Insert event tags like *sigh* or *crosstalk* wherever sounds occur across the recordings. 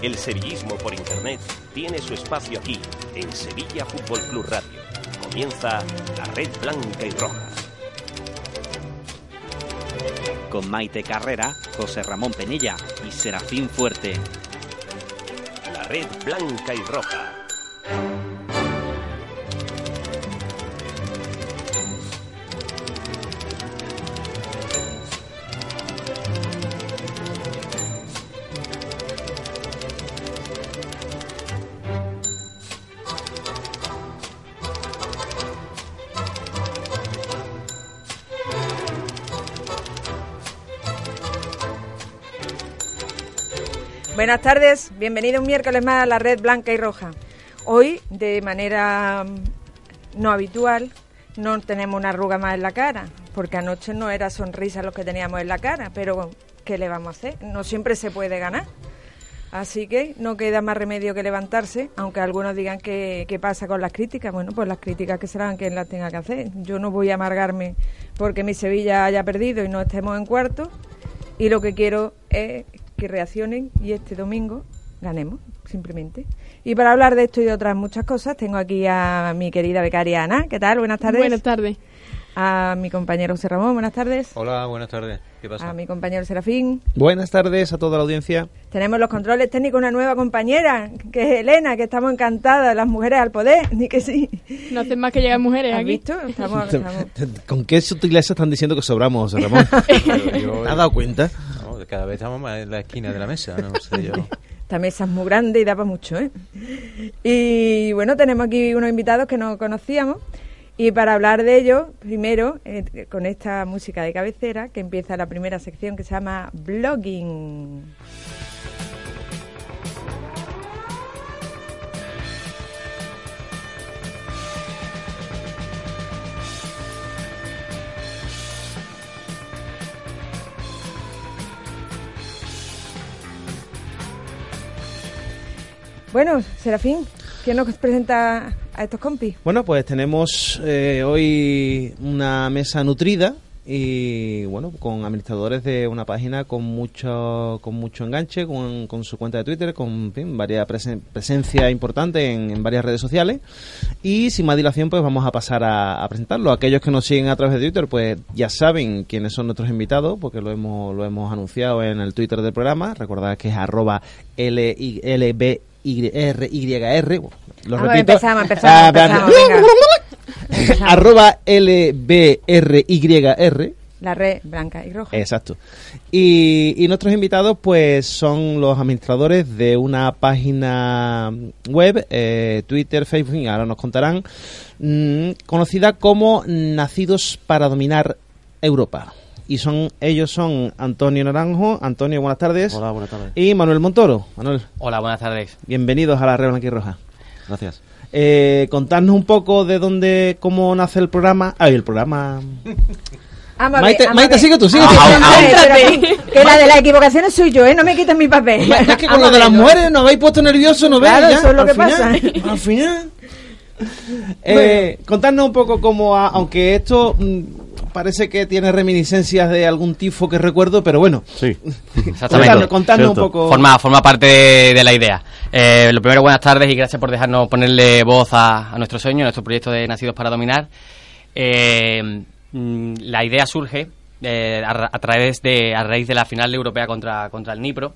El sevillismo por internet tiene su espacio aquí, en Sevilla Fútbol Club Radio. Comienza la red blanca y roja. Con Maite Carrera, José Ramón Penilla y Serafín Fuerte. La red blanca y roja. Buenas tardes, bienvenido un miércoles más a la red blanca y roja. Hoy, de manera mm, no habitual, no tenemos una arruga más en la cara, porque anoche no era sonrisa lo que teníamos en la cara, pero ¿qué le vamos a hacer? No siempre se puede ganar. Así que no queda más remedio que levantarse, aunque algunos digan que, qué pasa con las críticas. Bueno, pues las críticas que serán quien las tenga que hacer. Yo no voy a amargarme porque mi Sevilla haya perdido y no estemos en cuarto. Y lo que quiero es que reaccionen y este domingo ganemos, simplemente. Y para hablar de esto y de otras muchas cosas, tengo aquí a mi querida becaria Ana. ¿Qué tal? Buenas tardes. Buenas tardes. A mi compañero José Ramón. Buenas tardes. Hola, buenas tardes. ¿Qué pasa? A mi compañero Serafín. Buenas tardes a toda la audiencia. Tenemos los controles técnicos una nueva compañera, que es Elena, que estamos encantadas, las mujeres al poder, *laughs* ni que sí. No hacen más que llegar mujeres ¿Has aquí. visto? Estamos, *laughs* estamos- ¿Con qué sutileza están diciendo que sobramos, José Ramón? *laughs* ¿Te has dado cuenta? Cada vez estamos más en la esquina de la mesa, no sé yo. *laughs* Esta mesa es muy grande y da para mucho, ¿eh? Y bueno, tenemos aquí unos invitados que no conocíamos. Y para hablar de ello, primero, eh, con esta música de cabecera, que empieza la primera sección que se llama Blogging. Bueno, Serafín, ¿quién nos presenta a estos compis? Bueno, pues tenemos eh, hoy una mesa nutrida y bueno, con administradores de una página con mucho con mucho enganche, con, su cuenta de Twitter, con fin, varias presen- presencia importante en, varias redes sociales. Y sin más dilación, pues vamos a pasar a, a presentarlo. Aquellos que nos siguen a través de Twitter, pues ya saben quiénes son nuestros invitados, porque lo hemos, lo hemos anunciado en el Twitter del programa. Recordad que es arroba LBYR. Lo Vamos, repito. empezamos, empezamos, Ah, empezamos, venga. *laughs* arroba LBRYR. La red blanca y roja. Exacto. Y, y nuestros invitados, pues, son los administradores de una página web, eh, Twitter, Facebook, ahora nos contarán, mm, conocida como Nacidos para Dominar Europa. Y son ellos son Antonio Naranjo. Antonio, buenas tardes. Hola, buenas tardes. Y Manuel Montoro. Manuel, Hola, buenas tardes. bienvenidos a la Red Blanca y Roja. Gracias. Eh, contarnos un poco de dónde, cómo nace el programa. Ay, el programa. *laughs* Vamos a Maite- ver, vamos a Maite, sigue tú, sigue tú. Ah, espera, ah, espera, *laughs* Que la de las equivocaciones soy yo, ¿eh? No me quites mi papel. Es que con lo de las mujeres nos habéis puesto nerviosos, ¿no? Claro, Ya, eso es lo al que final, pasa. Al final. *laughs* Eh, contadnos un poco cómo, ha- aunque esto mm, parece que tiene reminiscencias de algún tifo que recuerdo, pero bueno. Sí. *laughs* Exactamente. contadnos un poco. Forma, forma parte de, de la idea. Eh, lo primero, buenas tardes y gracias por dejarnos ponerle voz a, a nuestro sueño, a nuestro proyecto de Nacidos para Dominar. Eh, mm, la idea surge eh, a, a través de a raíz de la final europea contra, contra el Nipro,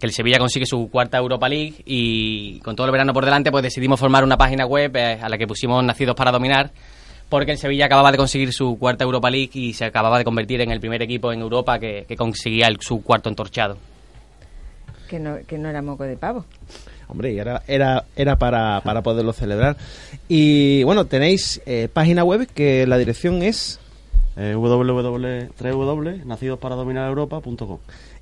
que el Sevilla consigue su cuarta Europa League y con todo el verano por delante, pues decidimos formar una página web eh, a la que pusimos Nacidos para Dominar. Porque el Sevilla acababa de conseguir su cuarta Europa League y se acababa de convertir en el primer equipo en Europa que, que conseguía el- su cuarto entorchado. Que no, que no era moco de pavo. Hombre, y era, era, era para, para poderlo celebrar. Y bueno, tenéis eh, página web que la dirección es. Eh, www.nacidosparadominareuropa.com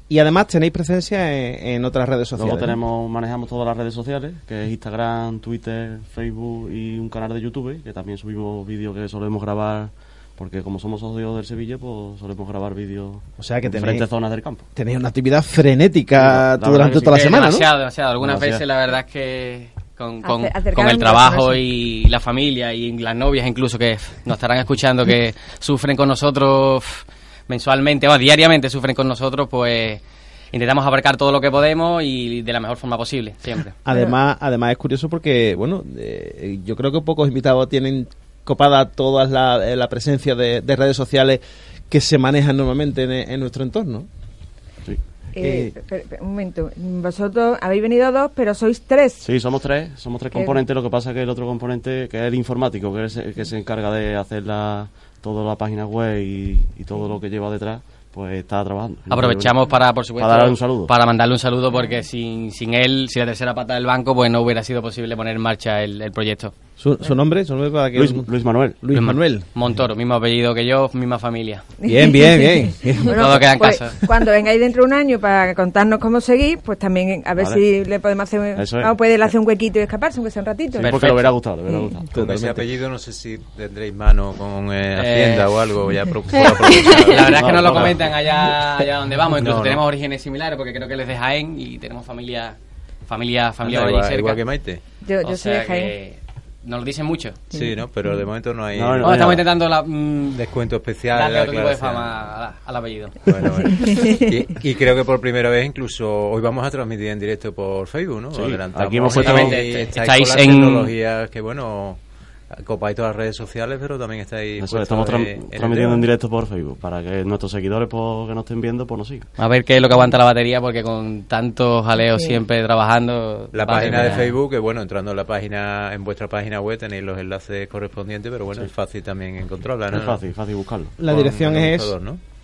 Y además tenéis presencia en, en otras redes sociales. Luego ¿no? tenemos, manejamos todas las redes sociales, que es Instagram, Twitter, Facebook y un canal de YouTube, que también subimos vídeos que solemos grabar, porque como somos socios del Sevilla, pues solemos grabar vídeos O sea que en tenéis- diferentes zonas del campo. Tenéis una actividad frenética La durante sí. toda la semana, ¿no? demasiado, demasiado. Algunas Demasiado. veces la verdad es que con, con, el trabajo y la familia y las novias incluso que nos estarán escuchando que sufren con nosotros mensualmente o diariamente sufren con nosotros, pues intentamos abarcar todo lo que podemos y de la mejor forma posible, siempre. *laughs* Además, además es curioso porque, bueno, eh, yo creo que pocos invitados tienen copada toda la, eh, la presencia de, de redes sociales que se manejan normalmente en, en nuestro entorno. Eh, per- un momento, vosotros habéis venido dos, pero sois tres. Sí, somos tres, somos tres Qué componentes. Lo que pasa es que el otro componente, que es el informático, que es el que se encarga de hacer la, toda la página web y, y todo lo que lleva detrás, pues está trabajando. Aprovechamos para, por supuesto, Para darle un saludo. para mandarle un saludo porque sin, sin él, sin la tercera pata del banco, pues no hubiera sido posible poner en marcha el, el proyecto. ¿Su, su nombre? ¿Su nombre para que Luis, Luis Manuel. Luis Manuel. Montoro, mismo apellido que yo, misma familia. Bien, bien, *laughs* bien. Todo queda en pues, casa. Cuando vengáis dentro de un año para contarnos cómo seguís, pues también a ver Vale. si le podemos hacer, es. vamos, puede hacer un huequito y escaparse, aunque sea un ratito. Sí, porque le hubiera gustado, le hubiera gustado. Con ese apellido no sé si tendréis mano con eh, Hacienda Eh. o algo. Ya *laughs* pro-. La verdad es que No, no lo no, no. comentan allá, allá donde vamos, incluso No, no. tenemos orígenes similares porque creo que él es de Jaén y tenemos familia familia familia igual, cerca. igual que Maite. Yo, O yo soy sea de Jaén. Nos lo dicen mucho. Sí, ¿no? Pero de momento no hay No, no, Bueno, estamos intentando la, mm, descuento especial. darle la otro tipo de fama a- al apellido. Bueno, bueno. *laughs* Y, y creo que por primera vez incluso hoy vamos a transmitir en directo por Facebook, ¿no? Sí, aquí hemos puesto- estáis, Estáis con las en- tecnologías que, bueno, copáis todas las redes sociales, pero también estáis Eso, estamos en- tran- en transmitiendo en directo por Facebook para que nuestros seguidores pues, que nos estén viendo pues nos sigan. A ver qué es lo que aguanta la batería porque con tantos jaleos Sí. siempre trabajando... La página de. Facebook, que bueno, entrando en la página, en vuestra página web tenéis los enlaces correspondientes, pero bueno, es fácil también encontrarla, ¿no? Es fácil, fácil buscarlo. La Con dirección es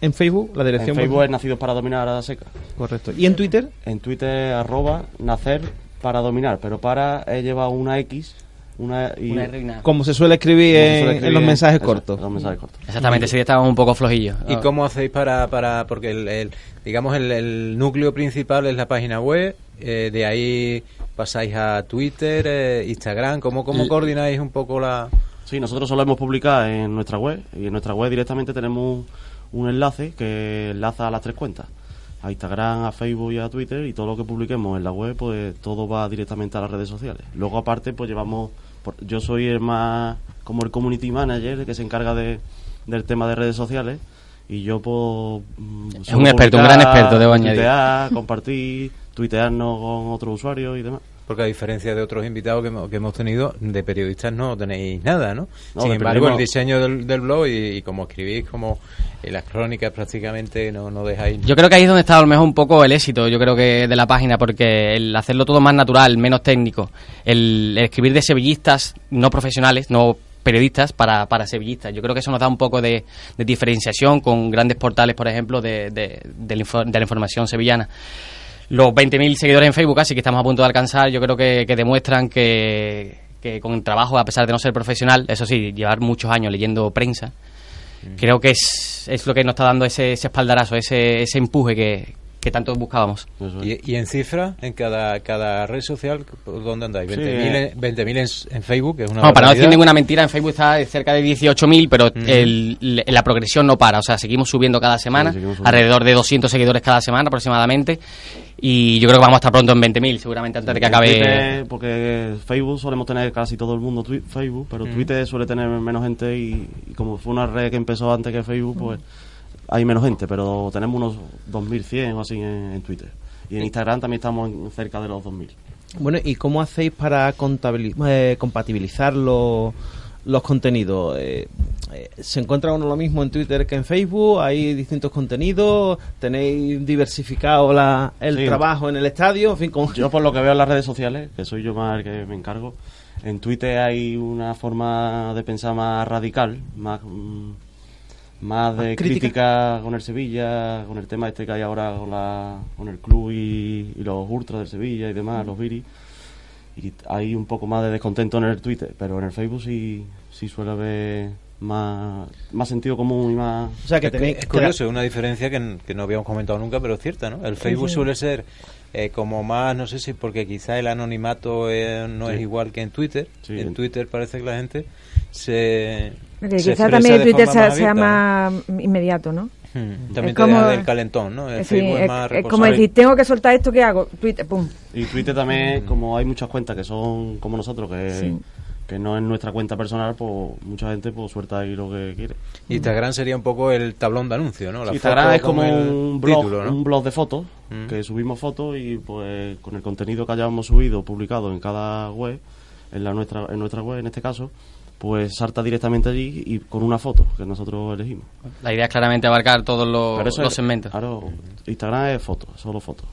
en Facebook, la En dirección Facebook es Nacidos para Dominar a la seca. correcto. ¿Y en Twitter? En Twitter arroba nacer para dominar, pero para he llevado una X, una y Una. Como se suele escribir, se en, los en- mensajes eso, cortos. en Los mensajes cortos. Exactamente, ese día estábamos un poco flojillos. ¿Y cómo hacéis para, para porque el, el- digamos el, el núcleo principal es la página web, eh, de ahí pasáis a Twitter, eh, Instagram, ¿cómo, cómo Y- coordináis un poco la...? Sí, nosotros solemos publicar en nuestra web y en nuestra web directamente tenemos un enlace que enlaza a las tres cuentas. A Instagram, a Facebook y a Twitter y todo lo que publiquemos en la web pues todo va directamente a las redes sociales. Luego aparte pues llevamos, por- yo soy el más como el community manager el que se encarga de, del tema de redes sociales y yo pues... mm, Es un experto, un gran experto, debo añadir. tuitear, compartir, tuitearnos con otros usuarios y demás. Porque a diferencia de otros invitados que hemos, que hemos tenido, de periodistas no tenéis nada, ¿no? No, Sin embargo, el diseño del, del blog y, y como escribís, como en las crónicas prácticamente no, no dejáis... Yo creo que ahí es donde está a lo mejor un poco el éxito, yo creo que de la página, porque el hacerlo todo más natural, menos técnico, el, el escribir de sevillistas no profesionales, no periodistas para, para sevillistas. Yo creo que eso nos da un poco de, de diferenciación con grandes portales, por ejemplo, de, de, de la, info- de la información sevillana. Los 20.000 seguidores en Facebook, así que estamos a punto de alcanzar, yo creo que, que demuestran que, que con el trabajo, a pesar de no ser profesional, eso sí, llevar muchos años leyendo prensa, creo que es, es lo que nos está dando ese, ese espaldarazo, ese, ese empuje que, que tanto buscábamos. Y, y en cifras, en cada, cada red social, ¿por ¿dónde andáis? Sí, 20.000 eh. en, 20.000 en, en Facebook, que es una No, para no decir ninguna mentira, en Facebook está cerca de 18.000, pero el- le- la progresión no para. O sea, seguimos subiendo cada semana, Sí, subiendo. alrededor de 200 seguidores cada semana aproximadamente. Y yo creo que vamos a estar pronto en 20.000, seguramente antes de que acabe. Twitter, porque Facebook solemos tener casi todo el mundo Facebook, pero Twitter suele tener menos gente y, y como fue una red que empezó antes que Facebook, pues hay menos gente, pero tenemos unos 2.100 o así en, en Twitter. Y en Instagram también estamos en- cerca de los 2.000. Bueno, ¿y cómo hacéis para eh, compatibilizar los, los contenidos? Eh, eh, ¿Se encuentra uno lo mismo en Twitter que en Facebook? ¿Hay distintos contenidos? ¿Tenéis diversificado la, el Sí. trabajo en el estadio? En fin, ¿cómo- Yo por lo que veo en las redes sociales, que soy yo más el que me encargo, en Twitter hay una forma de pensar más radical, más, mm, más de ¿Más crítica? crítica? con el Sevilla, con el tema este que hay ahora con, la, con el club y, y los ultras del Sevilla y demás, los Viri. Y hay un poco más de descontento en el Twitter, pero en el Facebook sí, sí suele haber más, más sentido común y más... O sea, que Es, tenéis... es curioso, es una diferencia que, no habíamos comentado nunca, pero es cierta, ¿no? El Facebook sí. suele ser eh, como más, no sé si porque quizá el anonimato eh, no Sí. es igual que en Twitter. Sí. En Twitter parece que la gente se. Porque se quizá expresa también Twitter sea, más sea más inmediato, ¿no? Hmm. También Es te como- deja del calentón, ¿no? El Es, sí, Facebook es, es- más es como decir, tengo que soltar esto, ¿qué hago? Twitter, pum. Y Twitter también, como hay muchas cuentas que son como nosotros, que, Sí. que no es nuestra cuenta personal, pues mucha gente pues suelta ahí lo que quiere. Instagram sería un poco el tablón de anuncio, ¿no? La Instagram foto es como un blog, título, ¿no? un blog de fotos, Mm. que subimos fotos y pues con el contenido que hayamos subido, publicado en cada web, en la nuestra, en nuestra web en este caso, pues salta directamente allí y con una foto que nosotros elegimos. La idea es claramente abarcar todos los, Pero eso los es- segmentos. Claro, Instagram es fotos, solo fotos.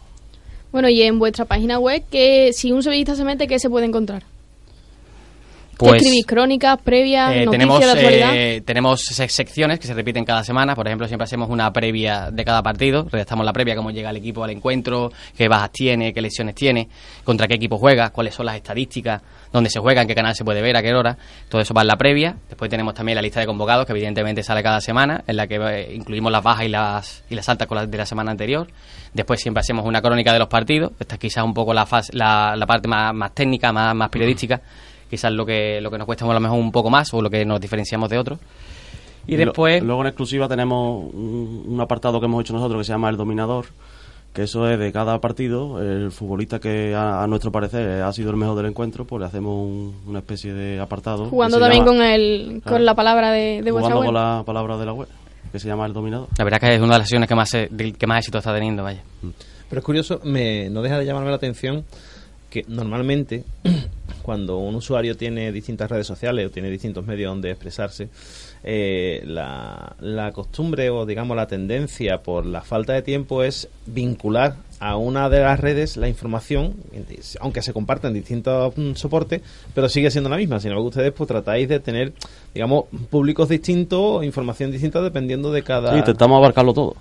Bueno, y en vuestra página web, que si un sevillista se mete, ¿qué se puede encontrar? ¿Qué Pues, escribís? ¿Crónicas, previas, Eh, tenemos, de eh, tenemos se- secciones que se repiten cada semana. Por ejemplo, siempre hacemos una previa de cada partido. Redactamos la previa, cómo llega el equipo al encuentro, qué bajas tiene, qué lesiones tiene, contra qué equipo juega, cuáles son las estadísticas, dónde se juega, en qué canal se puede ver, a qué hora. Todo eso va en la previa. Después tenemos también la lista de convocados, que evidentemente sale cada semana, en la que eh, incluimos las bajas y las, y las altas con las de la semana anterior. Después siempre hacemos una crónica de los partidos. Esta es quizás un poco la, fase- la, la parte más, más técnica, más, más periodística. Quizás lo que, lo que nos cuesta a lo mejor un poco más o lo que nos diferenciamos de otros. Y lo- después, luego en exclusiva tenemos un, un apartado que hemos hecho nosotros que se llama El Dominador, que eso es de cada partido, el futbolista que a, a nuestro parecer ha sido el mejor del encuentro, pues le hacemos un- una especie de apartado. Jugando también llama- con el con Claro. la palabra de, de jugando web. con la palabra de la web, que se llama El Dominador. la verdad que es una de las sesiones que más, del que más éxito está teniendo, vaya. Pero es curioso, me, no deja de llamarme la atención que normalmente *clears throat* cuando un usuario tiene distintas redes sociales o tiene distintos medios donde expresarse, eh, la, costumbre o digamos la tendencia por la falta de tiempo es vincular a una de las redes la información, aunque se comparten distintos mm, soportes, pero sigue siendo la misma. Sin embargo, ustedes pues tratáis de tener, digamos, públicos distintos, información distinta dependiendo de cada... Sí, intentamos abarcarlo todo.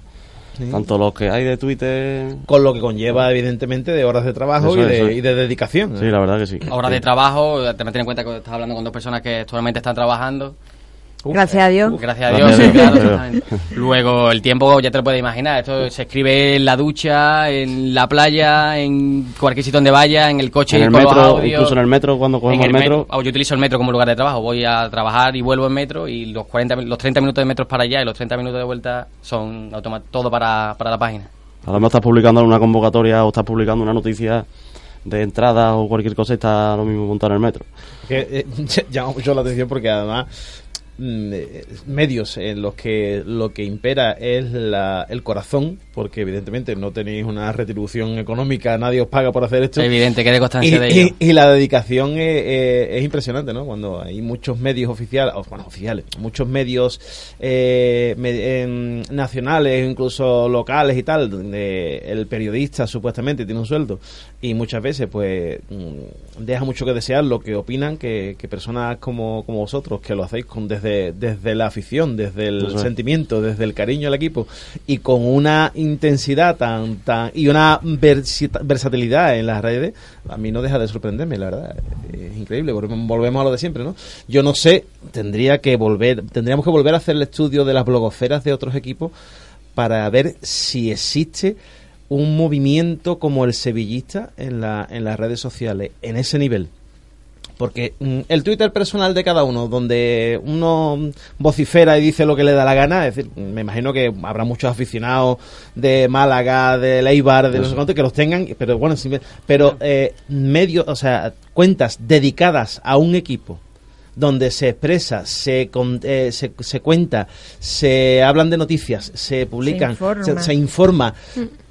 Sí. Tanto los que hay de Twitter... Con lo que conlleva, evidentemente, de horas de trabajo y es, de, y de dedicación. Sí, la verdad que sí. Horas Sí. de trabajo, también ten en cuenta que estás hablando con dos personas que actualmente están trabajando. Gracias a Dios. Gracias a Dios, Gracias a sí, Dios. claro, exactamente. Luego, el tiempo ya te lo puedes imaginar. Esto se escribe en la ducha, en la playa, en cualquier sitio donde vaya, en el coche En el con los metro, audios. incluso en el metro, cuando En cogemos el metro... Ah, Yo utilizo el metro como lugar de trabajo. Voy a trabajar y vuelvo en metro y los 40, mi- los 30 minutos de metro para allá y los 30 minutos de vuelta son todo para, para la página. Además estás publicando una convocatoria o estás publicando una noticia de entrada o cualquier cosa y está lo mismo montado en el metro. Que eh, *laughs* llama mucho la atención porque además medios en los que lo que impera es la, el corazón, porque evidentemente no tenéis una retribución económica, nadie os paga por hacer esto. Es evidente que Y, constancia de y- ello. y la dedicación eh, eh, es impresionante, ¿no? Cuando hay muchos medios oficiales, bueno, oficiales, muchos medios eh, me- nacionales, incluso locales y tal, donde el periodista supuestamente tiene un sueldo y muchas veces, pues, mm, deja mucho que desear lo que opinan que, que personas como, como vosotros, que lo hacéis con desde, desde la afición, desde el sentimiento, desde el cariño al equipo y con una intensidad tan tan y una versatilidad en las redes, a mí no deja de sorprenderme, la verdad. Es increíble, volvemos, volvemos a lo de siempre, ¿no? Yo no sé, tendría que volver, tendríamos que volver a hacer el estudio de las blogosferas de otros equipos para ver si existe un movimiento como el sevillista en, la, en las redes sociales, en ese nivel. Porque mm, el Twitter personal de cada uno, donde uno mm, vocifera y dice lo que le da la gana, es decir, me imagino que habrá muchos aficionados de Málaga, de Leibar, de no sé cuánto, que los tengan, pero bueno, pero eh, medios, o sea, cuentas dedicadas a un equipo donde se expresa, se, con- eh, se, se cuenta, se hablan de noticias, se publican, informa. se, se informa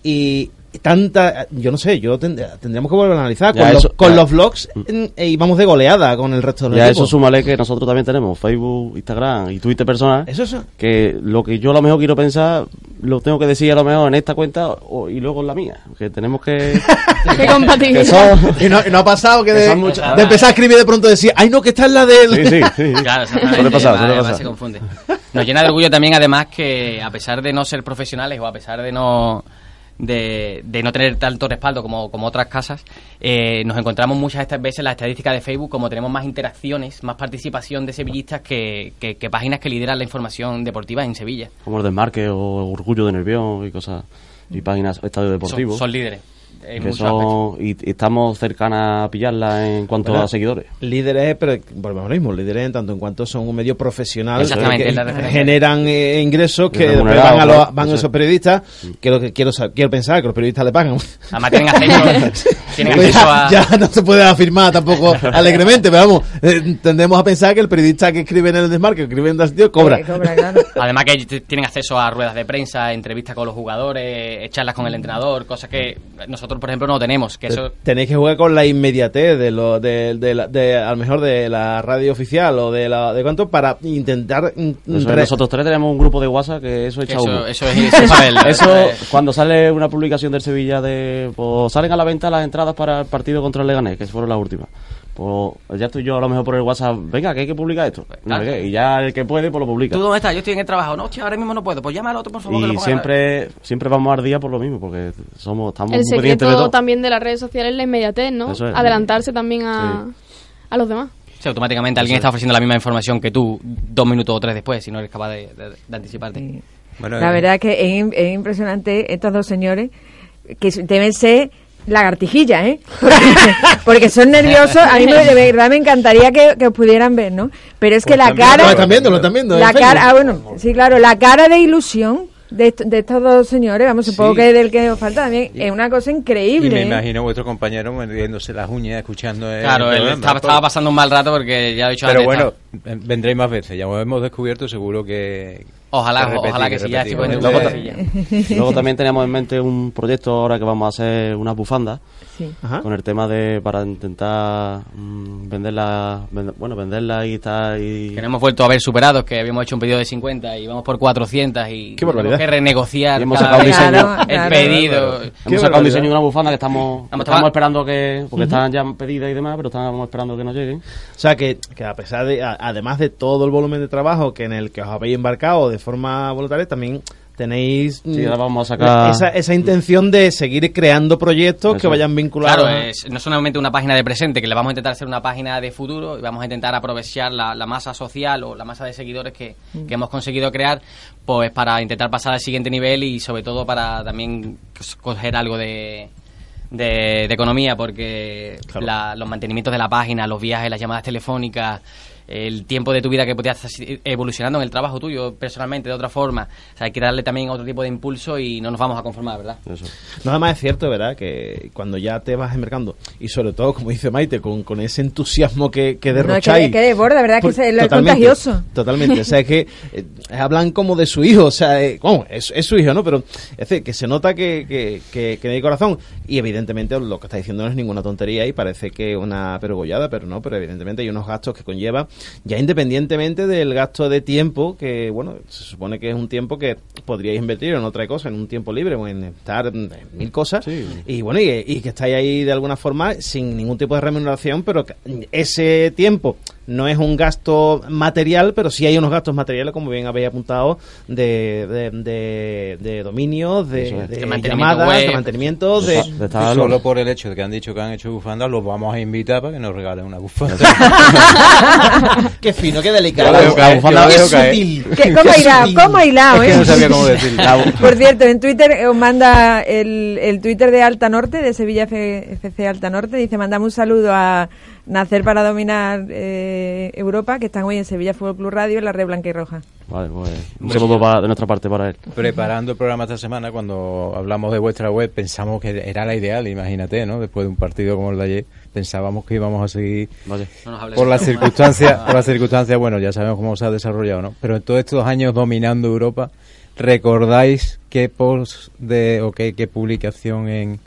y tanta, yo no sé, yo tend- tendríamos que volver a analizar Ya con, los, eso- con ya. los vlogs eh, y vamos de goleada con el resto de los Y a eso equipos. súmale que nosotros también tenemos Facebook, Instagram y Twitter personal. Eso es Que lo que yo a lo mejor quiero pensar, lo tengo que decir a lo mejor en esta cuenta o- y luego en la mía. Que tenemos que. *laughs* *laughs* Que son. *laughs* y, no, y no ha pasado que Que de, muchas- de empezar a escribir de pronto decir, ay no, que esta es la del... Sí, sí, sí. Claro. Suele suele pasar. se confunde. Nos llena de orgullo también, además, que a pesar de no ser profesionales o a pesar de no de, de no tener tanto respaldo como, como otras casas, eh, nos encontramos muchas estas veces en las estadísticas de Facebook como tenemos más interacciones, más participación de sevillistas que, que, que páginas que lideran la información deportiva en Sevilla. Como el desmarque o Orgullo de Nervión y cosas. Y páginas, estadio deportivo. Son, son líderes. Que son, y, y estamos cercanas a pillarla en cuanto Bueno, a seguidores. Líderes, pero volvemos a lo mismo, líderes en tanto en cuanto son un medio profesional Exactamente, que generan eh, ingresos que van a, los- van a eso esos es. periodistas, que lo que quiero, quiero pensar que los periodistas le pagan. Además tienen acceso, *laughs* tienen Pues acceso ya, a... ya no se puede afirmar tampoco *laughs* alegremente, pero vamos, eh, tendemos a pensar que el periodista que escribe en el desmarque, que escribe en el sitio, cobra. Cobra, claro. Además que tienen acceso a ruedas de prensa, entrevistas con los jugadores, eh, charlas con el entrenador, cosas que nosotros, por ejemplo, no tenemos. Que eso, Tenéis que jugar con la inmediatez de lo de, de, la- de- a lo mejor de la radio oficial o de la de cuánto para intentar Eso es, re- nosotros tres tenemos un grupo de WhatsApp que eso echa eso, eso es *laughs* eso es. Eso, cuando sale una publicación del Sevilla de. Pues salen a la venta las entradas para el partido contra el Leganés, que fueron las últimas. Pues ya estoy yo a lo mejor por el WhatsApp. Venga, que hay que publicar esto. Claro. qué, Y ya el que puede, pues lo publica. ¿Tú dónde estás? Yo estoy en el trabajo. No, hostia, ahora mismo no puedo. Pues llama al otro, por favor. que lo Y siempre, siempre vamos al día por lo mismo, porque somos, estamos El muy de secreto todo. también de las redes sociales es la inmediatez, ¿no? Eso es. Adelantarse también a, a los demás. Sí, automáticamente alguien está ofreciendo la misma información que tú dos minutos o tres después, si no eres capaz de, de- de anticiparte. Sí. Bueno, La eh, verdad que es, im- es impresionante estos dos señores que deben ser lagartijillas, ¿eh? Porque, *laughs* porque son nerviosos. A mí me, de verdad me encantaría que, que os pudieran ver, ¿no? Pero es que Pues la también cara... Lo están viendo, lo están viendo. en La cara, ah, bueno, sí, claro, la cara de ilusión de, est- de estos dos señores, vamos, supongo Sí. que del que os falta también, es una cosa increíble. Y me ¿eh? imagino vuestro compañero mordiéndose las uñas escuchando el Claro, él estaba, estaba pasando un mal rato porque ya he dicho Pero antes. bueno, está- vendréis más veces. Ya lo hemos descubierto, seguro que. Ojalá, que repetir, ojalá que sí, ya estoy con Luego, *laughs* luego también tenemos en mente un proyecto ahora que vamos a hacer unas bufandas Sí. Ajá. con el tema de para intentar mm, venderla, vende- bueno, venderla y estar y Que no hemos vuelto a ver superados, que habíamos hecho un pedido de 50 y vamos por 400 y Qué tenemos que renegociar Y hemos sacado un diseño. el Claro, pedido. hemos sacado un diseño de una bufanda que estamos estamos esperando que porque están ya pedidas y demás, pero estamos esperando que nos lleguen. O sea, que, que a pesar de, a- además de todo el volumen de trabajo que en el que os habéis embarcado de forma voluntaria, también tenéis Sí, mm, ahora vamos a sacar- esa, esa intención de seguir creando proyectos que vayan vinculados. Claro, a- es, no solamente una página de presente, que le vamos a intentar hacer una página de futuro y vamos a intentar aprovechar la, la masa social o la masa de seguidores que, que hemos conseguido crear, pues para intentar pasar al siguiente nivel y sobre todo para también coger algo de, de, de economía, porque Claro. la- los mantenimientos de la página, los viajes, las llamadas telefónicas, el tiempo de tu vida que podías estar evolucionando en el trabajo tuyo personalmente de otra forma. O sea, hay que darle también otro tipo de impulso y no nos vamos a conformar, ¿verdad? Eso. Nada más es cierto, ¿verdad? Que cuando ya te vas embarcando, y sobre todo, como dice Maite, con, con ese entusiasmo que, que No, es que- derrocháis. es que desborda, ¿verdad? Que Por- es- es totalmente, contagioso. Totalmente. O sea, es que eh, hablan como de su hijo. O sea, eh, bueno, es, es su hijo, ¿no? Pero es decir, que se nota que, que, que, que hay corazón. Y evidentemente lo que está diciendo no es ninguna tontería y parece que una pergollada, pero no, pero evidentemente hay unos gastos que conlleva, ya independientemente del gasto de tiempo, que bueno, se supone que es un tiempo que podríais invertir en otra cosa, en un tiempo libre o en estar en mil cosas. Y bueno, y, y que estáis ahí de alguna forma sin ningún tipo de remuneración, pero ese tiempo no es un gasto material, pero sí hay unos gastos materiales, como bien habéis apuntado, de, de, de, de dominios, de, es. de llamadas, web. de mantenimiento, de... Solo por el hecho de que han dicho que han hecho bufandas, los vamos a invitar para que nos regalen una bufanda. *laughs* qué fino, qué delicado. La caer, bufanda qué sutil. ¿Qué- ¿Cómo ha hilado? ¿Cómo ha hilado, Es que eh? no sabía cómo decirlo. *laughs* Por cierto, en Twitter eh, os manda el, el Twitter de Alta Norte, de Sevilla F- FC Alta Norte, dice, mandame un saludo a Nacer para Dominar eh, Europa, que están hoy en Sevilla Fútbol Club Radio, en la red blanca y roja. Vale, pues un saludo para- de nuestra parte para él. Preparando el programa esta semana, cuando hablamos de vuestra web, pensamos que era la ideal, imagínate, ¿no? Después de un partido como el de ayer, pensábamos que íbamos a seguir Vale. No nos hables por de las eso. circunstancias, por las circunstancias, bueno, ya sabemos cómo se ha desarrollado, ¿no? Pero en todos estos años dominando Europa, ¿recordáis qué post de o qué, qué publicación en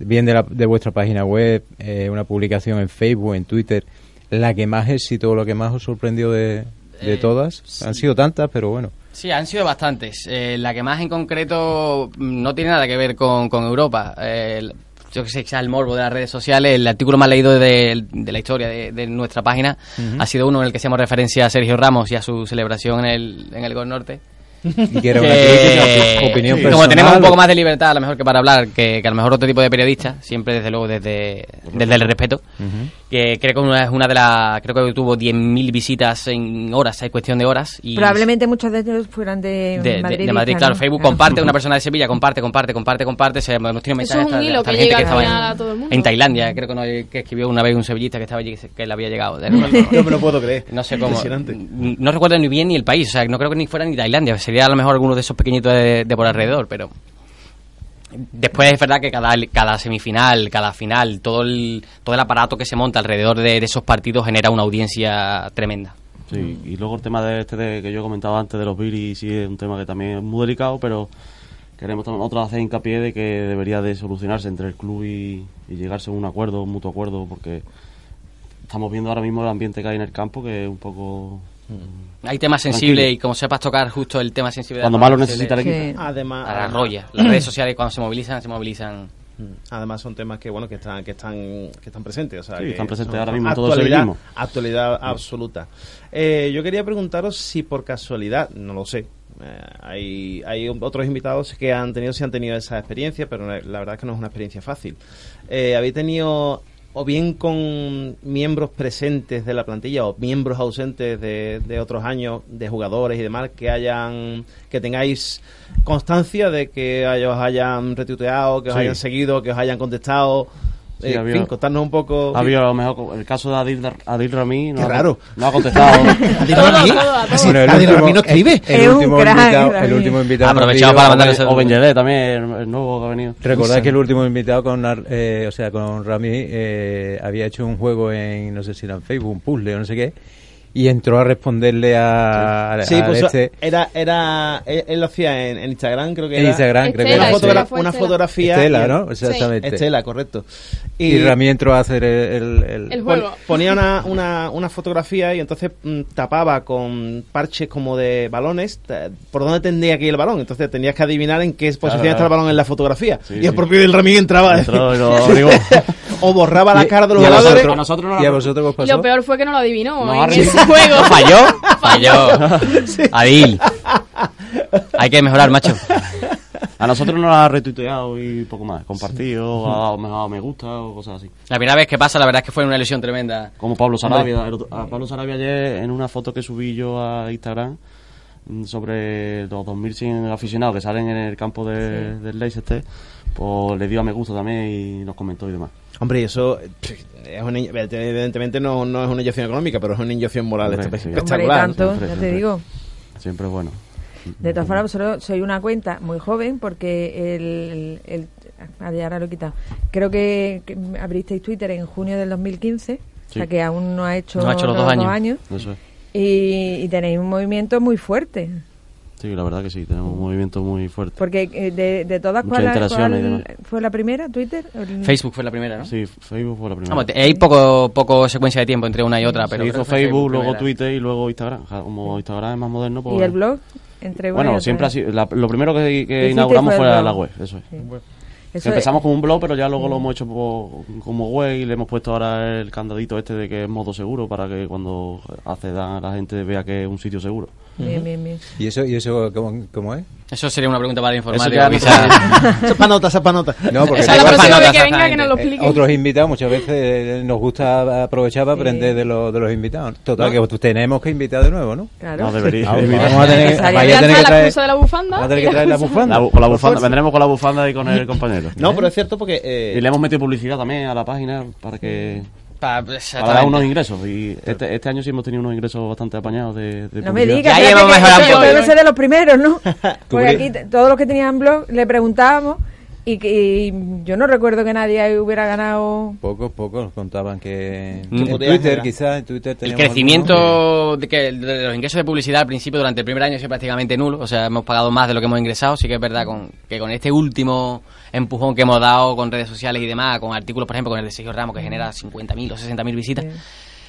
bien de, la, de vuestra página web, eh, una publicación en Facebook, en Twitter, la que más éxito lo que más os sorprendió de, de Eh, todas? sí. Han sido tantas, pero bueno. Sí, han sido bastantes. Eh, la que más en concreto mm, no tiene nada que ver con, con Europa. Eh, yo que sé, quizás el morbo de las redes sociales, el artículo más leído de, de la historia de, de nuestra página ha sido uno en el que hacemos referencia a Sergio Ramos y a su celebración en el, en el Gol Norte. Y que era una que- crítica, opinión Sí. personal. Como tenemos un poco más de libertad, a lo mejor que para hablar, que, que a lo mejor otro tipo de periodistas, siempre desde luego desde, desde el respeto, que creo que una, es una de las, creo que tuvo 10.000 visitas en horas, hay cuestión de horas. Y Probablemente muchos de ellos fueran de, de, de- Madrid. de Madrid, claro, Facebook comparte, una persona de Sevilla comparte, comparte, comparte, comparte, se hemos tenido mensajes es un hasta- hilo hasta que gente al estaba en, a todo el mundo. en Tailandia, creo que, no, que escribió una vez un sevillista que estaba allí que, que le había llegado. De- *laughs* No me lo puedo creer. no sé cómo. No recuerdo ni bien ni el país. O sea, no creo que ni fuera ni Tailandia. Sería a lo mejor alguno de esos pequeñitos de, por alrededor, pero. Después es verdad que cada, cada semifinal, cada final, todo el, todo el aparato que se monta alrededor de, esos partidos genera una audiencia tremenda. Sí, y luego el tema de este de, que yo comentaba antes de los Billy, sí es un tema que también es muy delicado, pero queremos también nosotros hacer hincapié de que debería de solucionarse entre el club y, y llegarse a un acuerdo, un mutuo acuerdo, porque estamos viendo ahora mismo el ambiente que hay en el campo, que es un poco... Hay temas sensibles y como sepas tocar justo el tema sensible... de Cuando más lo necesita el equipo. Además, a la roya. Las redes *clears throat* sociales cuando se movilizan, se movilizan... Mm. Además son temas que bueno que están que están que están presentes, o sea, Sí, que están presentes ahora mismo en todo el actualidad, actualidad absoluta. Eh, yo quería preguntaros si por casualidad, no lo sé, eh, hay hay otros invitados que han tenido si han tenido esa experiencia, pero la la verdad es que no es una experiencia fácil. Eh, ¿Habéis tenido o bien con miembros presentes de la plantilla o miembros ausentes de, de otros años de jugadores y demás que hayan que tengáis constancia de que os hayan retuiteado, que os Sí. hayan seguido, que os hayan contestado? Sí, Eh, ha en habido- fin, contarnos un poco. Ha habido a lo mejor el caso de Adil, Adil Rami, no Qué ha- raro. no ha contestado. *laughs* Adil Rami. todo, a todo. Así, Bueno, el Adil último- Rami no escribe. El, Es un último crack, invitado, el último invitado. pidió- para mandar ese- o Ben Yedder también, el, el nuevo que ha venido. Recordad que el último invitado con, Ar- eh, o sea, con Rami eh, había hecho un juego en, no sé si era en Facebook, un puzzle o no sé qué, y entró a responderle a, Sí, a pues este era, era, él, él lo hacía en, en Instagram, creo que en era. Instagram, creo que Una, era Estela, fotogra- fue una Estela. fotografía. Estela, y- ¿no? Exactamente. Estela, correcto. Y, Rami entró a hacer el, el- el- juego. ponía una, una, una fotografía y entonces mm, tapaba con parches como de balones por dónde tendría que ir el balón. Entonces tenías que adivinar en qué posición Claro, está el balón en la fotografía. Sí, y el sí. propio del Ramín entraba. Entró y *laughs* o borraba la Y- cara de los y a jugadores. vosotros- A nosotros no ¿Y a vosotros qué os Y pasó? lo peor fue que no lo adivinó No, en *laughs* *laughs* *laughs* sí. juego. ¿Falló? Falló. Adil. Hay que mejorar, macho. A nosotros nos ha retuiteado y poco más. Compartido, ha dado me ha dado me gusta o cosas así. La primera vez que pasa, la verdad es que fue una lesión tremenda. Como Pablo Sarabia. el otro- a Pablo Sarabia ayer en una foto que subí yo a Instagram mm, sobre los 2100 aficionados que salen en el campo de, del Leicester, pues le dio a me gusta también y nos comentó y demás. Hombre, y eso pff, es una, evidentemente no, no es una inyección económica, pero es una inyección moral Hombre, espe- sí. Hombre, espectacular. tanto, siempre, ya te siempre. digo. Siempre es bueno. De todas formas, vosotros soy una cuenta muy joven porque el... el, ah, ya ahora lo he quitado. Creo que, que abristeis Twitter en junio del 2015, o sea Sí. que aún no ha hecho, No ha hecho los dos años. Eso es. y, y tenéis un movimiento muy fuerte. Sí, la verdad que sí, tenemos un movimiento muy fuerte. Porque eh, de, de todas, ¿cuál, fue la primera? ¿Twitter? El- Facebook fue la primera, ¿no? Sí, Facebook fue la primera. Vamos, hay poco, poco secuencia de tiempo entre una y otra, pero Se hizo Facebook, luego. Twitter y luego Instagram. Como Instagram es más moderno, pues... ¿Y el blog? Entre Bueno, siempre ha sido... la- lo primero que, inauguramos fue la, web, eso es. Sí. Que Eso empezamos como un blog, pero ya luego lo hemos hecho po- como web y le hemos puesto ahora el candadito este de que es modo seguro para que cuando accedan a la gente vea que es un sitio seguro. Bien, bien, bien. ¿Y eso, y eso cómo, cómo es? Eso sería una pregunta para el *laughs* Eso es para nota, eso es para nota. *laughs* No, porque Esa la próxima vez que venga que nos lo Eh, explique. otros invitados muchas veces eh, nos gusta aprovechar para aprender de, los de los invitados. Total, que tenemos que invitar de nuevo, ¿no? Claro. No debería. Ah, vamos a tener, vaya a que la traer, excusa de la bufanda. vamos a tener que traer la *laughs* bufanda. La bu- con la bufanda, vendremos con la bufanda y con el compañero. No, pero es cierto porque... eh, Y le hemos metido publicidad también a la página para que para dar unos ingresos. Y este, este año sí hemos tenido unos ingresos bastante apañados de, de No me digas, Ya que mejorado poco. debe ser de los primeros, ¿no? *laughs* Porque aquí todos los que tenían blog le preguntábamos y, que, y yo no recuerdo que nadie hubiera ganado. Pocos, pocos contaban que Mm. en Twitter quizás, en Twitter El crecimiento de, que, de los ingresos de publicidad al principio durante el primer año ha sido prácticamente nulo, o sea, hemos pagado más de lo que hemos ingresado, sí que es verdad con, que con este último empujón que hemos dado con redes sociales y demás, con artículos, por ejemplo, con el de Sergio Ramos que genera 50.000 o 60.000 visitas,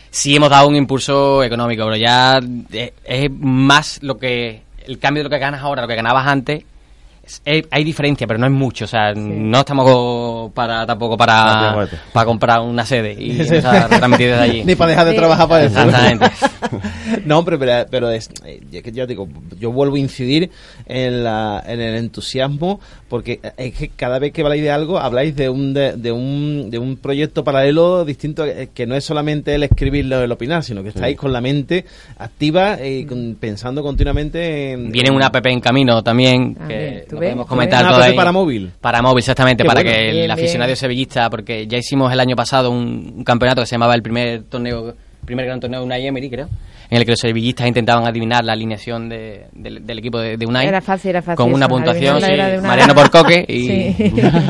sí hemos dado un impulso económico, pero ya eh, es más lo que el cambio de lo que ganas ahora, lo que ganabas antes. es- hay diferencia, pero no es mucho. O sea, no estamos para tampoco para, para comprar una sede y *laughs* transmitir desde allí. *laughs* Ni para dejar de Sí. trabajar para eso. Exactamente. *laughs* *laughs* no, hombre, pero, pero es, eh, ya que ya digo, yo vuelvo a incidir en, la, en el entusiasmo, porque es que cada vez que habláis de algo, habláis de un, de, de un, de un proyecto paralelo distinto, eh, que no es solamente el escribirlo, el opinar, sino que estáis con la mente activa y con- pensando continuamente en... Viene una app en camino también, Ah, que bien, ¿tú no ves? podemos para móvil. Para móvil, exactamente, Qué para bueno. que el aficionado bien. sevillista, porque ya hicimos el año pasado un, un campeonato que se llamaba el primer torneo, primer gran torneo de Unai Emery, creo, en el que los sevillistas intentaban adivinar la alineación de- del, del equipo de, de Unai. Era fácil, era fácil Con una eso, puntuación, sí, de Mariano por coque y, *laughs* Sí.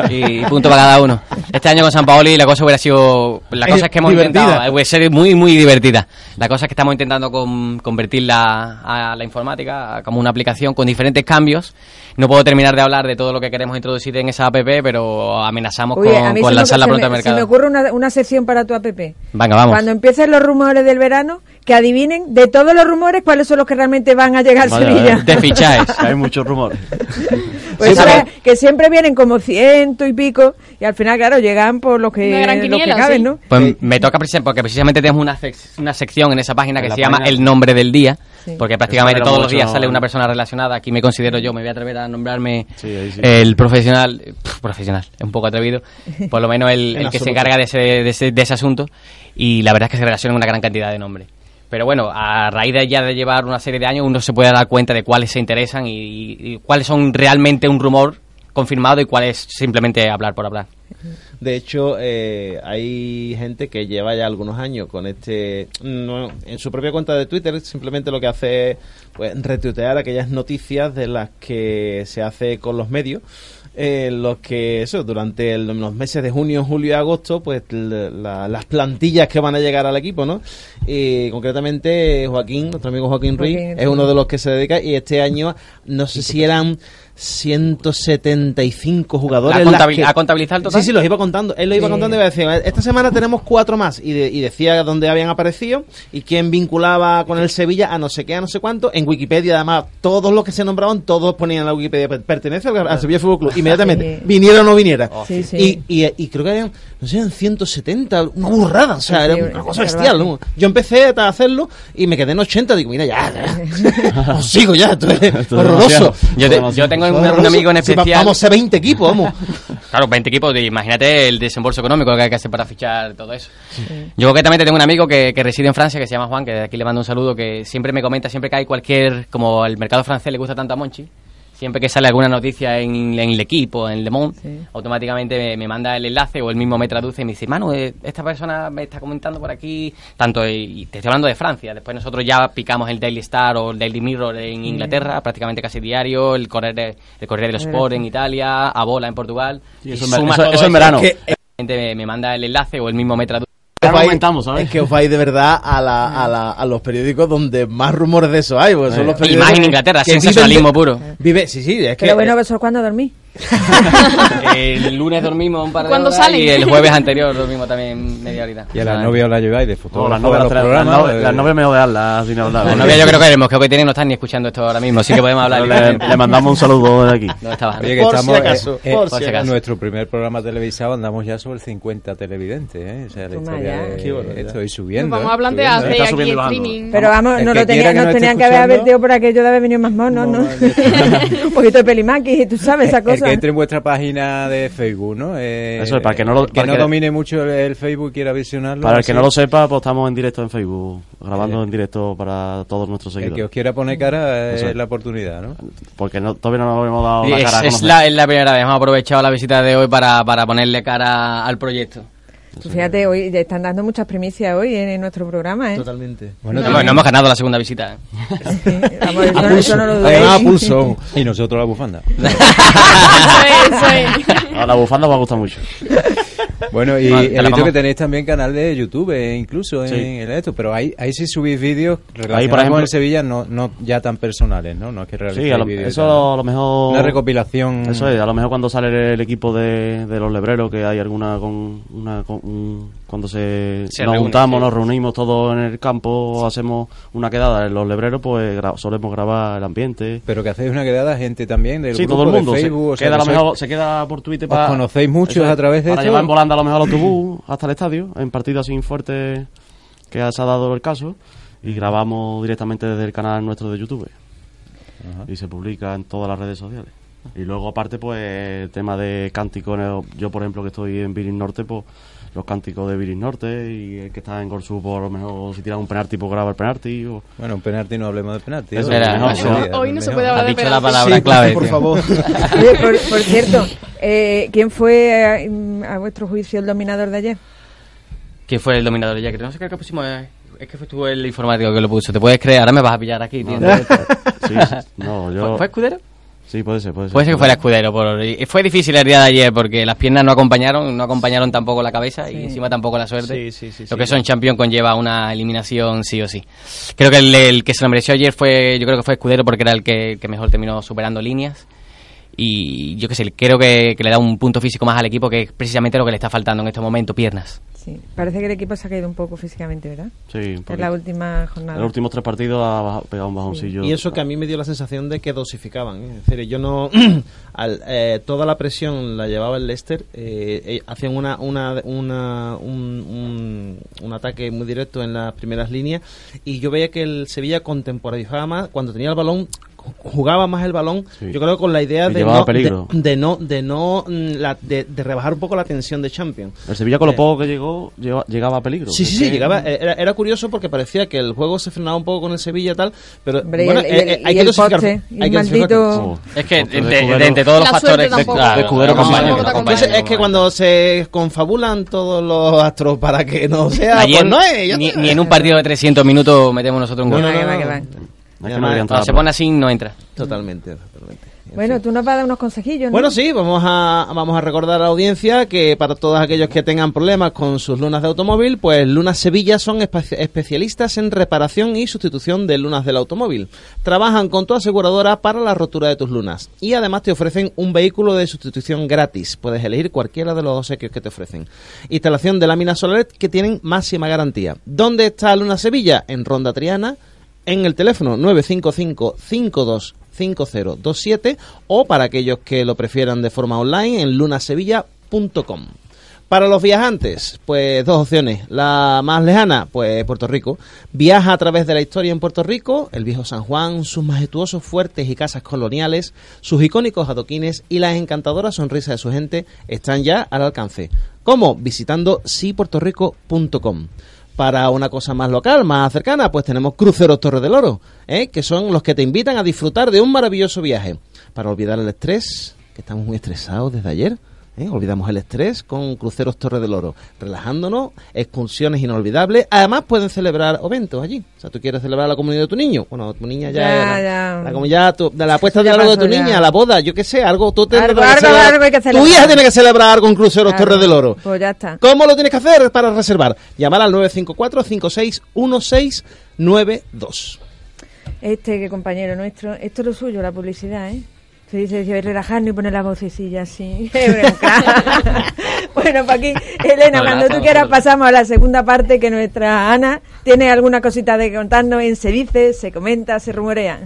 y punto para cada uno. Este año con San Paoli la cosa hubiera sido... La cosa Eh, es que hemos divertida. intentado... Puede ser muy, muy divertida. La cosa es que estamos intentando con- convertirla a la informática a como una aplicación con diferentes cambios. No puedo terminar de hablar de todo lo que queremos introducir en esa app, pero amenazamos Oye, con, con lanzarla se pronto me, al se me mercado. ocurre una, una sección para tu app. Venga, vamos. Cuando empiecen los rumores del verano, que adivinen de todos los rumores cuáles son los que realmente van a llegar a Sevilla. De fichajes. Hay muchos rumores. *laughs* Pues Sí, sabes pero- que siempre vienen como ciento y pico y al final, claro, llegan por lo que, Una gran lo que caben, sí. ¿no? Pues me toca precisamente porque precisamente tenemos una, sec- una sección en esa página que En se llama página. El nombre del día, Sí. porque prácticamente todos los días sale una persona relacionada. Aquí me considero yo, me voy a atrever a nombrarme Sí, ahí sí. el profesional, profesional, es un poco atrevido, *laughs* por lo menos el, que se encarga de ese, de, ese, de ese asunto y la verdad es que se relaciona una gran cantidad de nombres. Pero bueno, a raíz de ya de llevar una serie de años uno se puede dar cuenta de cuáles se interesan y, cuáles son realmente un rumor confirmado y cuáles simplemente hablar por hablar. De hecho, eh, hay gente que lleva ya algunos años con este. no, en su propia cuenta de Twitter, simplemente lo que hace es pues, retuitear aquellas noticias de las que se hace con los medios. En los que, eso, durante el- los meses de junio, julio y agosto, pues la- las plantillas que van a llegar al equipo, ¿no? Y concretamente, Joaquín, nuestro amigo Joaquín Ruiz, Joaquín, es uno de los que se dedica. Y este año, no sé si eran 175 jugadores. ¿Ha las contabil- que- ha contabilizado el total? Sí, sí, los iba contando. Él lo iba Sí. contando y iba a decir, esta semana tenemos cuatro más. Y, de- y decía dónde habían aparecido y quién vinculaba con el Sevilla a no sé qué, a no sé cuánto. En Wikipedia, además, todos los que se nombraban, todos ponían la Wikipedia, "Per- pertenece al, al Sevilla Fútbol Club. Inmediatamente, Sí. viniera o no viniera. Sí, sí. Y, y, y creo que eran, no sé, eran 170, una burrada. O sea, Sí, era sí, una cosa es bestial. Yo empecé a hacerlo y me quedé en 80. Digo, mira, ya, ya. Os sigo ya, esto es horroroso. demasiado. Yo, te- yo tengo un, un amigo en Sí, especial. vamos a ser 20 equipos, vamos. *laughs* Claro, 20 equipos, imagínate el desembolso económico que hay que hacer para fichar todo eso. Yo concretamente tengo un amigo que, que reside en Francia, que se llama Juan, que de aquí le mando un saludo, que siempre me comenta, siempre que hay cualquier, como el mercado francés le gusta tanto a Monchi, siempre que sale alguna noticia en, en el equipo, en Le Monde, Sí. automáticamente me, me manda el enlace o él mismo me traduce y me dice, Manu, eh, esta persona me está comentando por aquí, tanto, y, y te estoy hablando de Francia, después nosotros ya picamos el Daily Star o el Daily Mirror en Inglaterra, prácticamente casi diario, el Corriere, el Corriere dello Sport en Italia, a Bola en Portugal, Sí, y eso suma eso- todo eso en verano. Que- me, me manda el enlace o él mismo me traduce. Ya lo vais- comentamos, ¿sabes? Es que os vais de verdad a, la, a, la, a los periódicos donde más rumores de eso hay. porque son los Y periódicos más en Inglaterra, sensacionalismo puro. Vive, sí, sí, es que. Pero bueno, ¿eso cuándo dormí? El lunes dormimos un par de ¿Cuándo horas salen? y el jueves anterior dormimos también media horita. Y a O sea, las novias la lleváis de No, fotógrafo las novias, me odearlas sin hablar. Las novias yo creo que el mosqueo que tienen no están ni escuchando esto ahora mismo, así que podemos hablar. Le, le mandamos un saludo desde aquí. ¿Dónde estabas? Oye, que Por si estamos, acaso, eh, eh, por si en acaso. nuestro primer programa televisado andamos ya sobre 50 televidentes, ¿eh? O sea, la historia de Qué barbaridad. esto y subiendo. Nos vamos ¿eh? a plantear hacer aquí subiendo los streaming. Pero vamos, El no lo tenía, quiera que nos tenían que haber advertido por aquello de haber venido más monos, ¿no? Un poquito de pelimaquis y tú sabes *laughs* esa El que entre en vuestra página de Facebook, ¿no? Eh, Eso es, para que no lo- el que para no que- domine mucho el, el Facebook y quiera visionarlo. Para el que así, no lo sepa, pues estamos en directo en Facebook, grabando Eh. en directo para todos nuestros El que os seguidores. quiera poner cara Eso es es. la oportunidad, ¿no? Porque no, todavía no nos hemos dado la Es, cara a es la, es la primera vez, hemos aprovechado la visita de hoy para, para ponerle cara al proyecto. Tú Fíjate, hoy están dando muchas primicias hoy en, en nuestro programa, ¿eh? Totalmente. Bueno, No, no hemos ganado la segunda visita. ¿eh? Sí, *laughs* vamos, eso, no- eso no lo Además, a dudéis. pulso. *laughs* Y nosotros la bufanda. eso es, eso es. *laughs* A la bufanda os va a gustar mucho. Bueno, y Vale, he visto vamos. que tenéis también canal de YouTube, eh, incluso Sí. en el esto, pero ahí, ahí sí subís vídeos relacionados por ejemplo- con el Sevilla, no, no ya tan personales, ¿no? No es que realicéis Sí, a lo, eso tal. a lo mejor... Una recopilación. Eso es, a lo mejor cuando sale el equipo de, de los lebreros, que hay alguna con una con un- cuando se, Se nos reúne, juntamos, sí. nos reunimos todos en el campo, hacemos una quedada en los lebreros, pues gra- solemos grabar el ambiente. Pero que hacéis una quedada gente también del Sí, grupo todo el mundo. de se, Facebook. o sea, queda a que lo sois- mejor, se queda por Twitter ¿Os para... conocéis muchos a través de Para esto? Volando a lo mejor el autobús hasta el estadio, en partidos así fuertes que se ha dado el caso. y grabamos directamente desde el canal nuestro de YouTube. Y se publica en todas las redes sociales. Y luego, aparte, pues el tema de cánticos. Yo, por ejemplo, que estoy en Viris Norte, pues los cánticos de Viris Norte. Y el que está en Gorsu, por lo mejor, si tiran un penalti, pues graba el penalti. O... Bueno, un penalti no hablemos de penalti. Eso era, Mejor, eso. mejor. Hoy no se puede hablar de dicho la palabra Sí, clave. por tío. favor. *laughs* Oye, por, por cierto, eh, ¿quién fue eh, a vuestro juicio el dominador de ayer? ¿Quién fue el dominador ya? Que no sé qué pusimos. eh, Es que fue tú el informático que lo puso. ¿Te puedes creer? Ahora me vas a pillar aquí, tío. *laughs* Sí, no, yo... ¿Fue, fue Escudero? Sí, puede ser, puede ser. Puede ser que fuera Escudero. Por... y Fue difícil el día de ayer porque las piernas no acompañaron, no acompañaron tampoco la cabeza y encima tampoco la suerte. Sí, sí, sí, Lo sí. que son champion conlleva una eliminación sí o sí. Creo que el, el que se lo mereció ayer fue, yo creo que fue Escudero porque era el que, que mejor terminó superando líneas. Y yo qué sé, creo que, que le da un punto físico más al equipo que es precisamente lo que le está faltando en este momento, piernas. Sí, parece que el equipo se ha caído un poco físicamente, ¿verdad? Sí, un En la última En jornada. los últimos tres partidos ha pegado un bajoncillo. Y eso que a mí me dio la sensación de que dosificaban. ¿eh? Es decir, yo no. *clears throat* al- eh, toda la presión la llevaba el Leicester. eh, eh, hacían una, una, una- un, un- un ataque muy directo en las primeras líneas. Y yo veía que el Sevilla contemporizaba más. Cuando tenía el balón, jugaba más el balón. Sí. Yo creo que con la idea de no, de, no. De, no mm, la- de, de rebajar un poco la tensión de Champions. El Sevilla con lo Eh. poco que llegó, lleva- llegaba a peligro. Sí, sí, sí, llegaba, eh, era, era curioso porque parecía que el juego se frenaba un poco con el Sevilla y tal, pero Hombre, bueno, el- y eh, el- eh, y hay que dosificar. poste, hay que Oh, Es que entre todos los factores... Entonces, es que cuando se confabulan todos los astros para que no sea, Ayer pues no es. ni, en un partido de 300 minutos metemos nosotros un No, gol. No. Es que se pone así no entra. Totalmente, totalmente. En Bueno, tú nos vas a dar unos consejillos, ¿no? Bueno, sí, vamos a, vamos a recordar a la audiencia que para todos aquellos que tengan problemas con sus lunas de automóvil, pues Lunas Sevilla son espe- especialistas en reparación y sustitución de lunas del automóvil. Trabajan con tu aseguradora para la rotura de tus lunas y además te ofrecen un vehículo de sustitución gratis. Puedes elegir cualquiera de los obsequios que te ofrecen. Instalación de láminas solares que tienen máxima garantía. ¿Dónde está Luna Sevilla? En Ronda Triana, en el teléfono 955 52 5027 o para aquellos que lo prefieran de forma online en lunasevilla.com. Para los viajantes, pues dos opciones. La más lejana, pues Puerto Rico. Viaja a través de la historia en Puerto Rico, el viejo San Juan, sus majestuosos fuertes y casas coloniales, sus icónicos adoquines y las encantadoras sonrisas de su gente están ya al alcance. ¿Cómo? Visitando sipuertorico.com. Para una cosa más local, más cercana, pues tenemos Cruceros Torre del Oro, ¿eh? que son los que te invitan a disfrutar de un maravilloso viaje. Para olvidar el estrés, que estamos muy estresados desde ayer, ¿eh? olvidamos el estrés con Cruceros Torre del Oro, relajándonos, excursiones inolvidables. Además, pueden celebrar eventos allí. O sea, tú quieres celebrar la comunión de tu niño, bueno, tu niña ya, Ya, la, ya. la- como ya tu- de la puesta de ya largo de tu ya. niña, la boda, yo qué sé, algo tú tendrás Algo- que algo- celebrar. algo hay que Tu hija tiene que celebrar con Cruceros Claro, Torre del Oro. Pues ya está. ¿Cómo lo tienes que hacer para reservar? Llamar al 954-561692. Este que compañero nuestro, esto es lo suyo, la publicidad, ¿eh? Se dice, dice relajarnos y poner la vocecilla así. *laughs* *laughs* bueno, para aquí, Elena, No, cuando tú quieras pasamos a la segunda parte que nuestra Ana tiene alguna cosita de contarnos en Se dice, se comenta, se rumorea.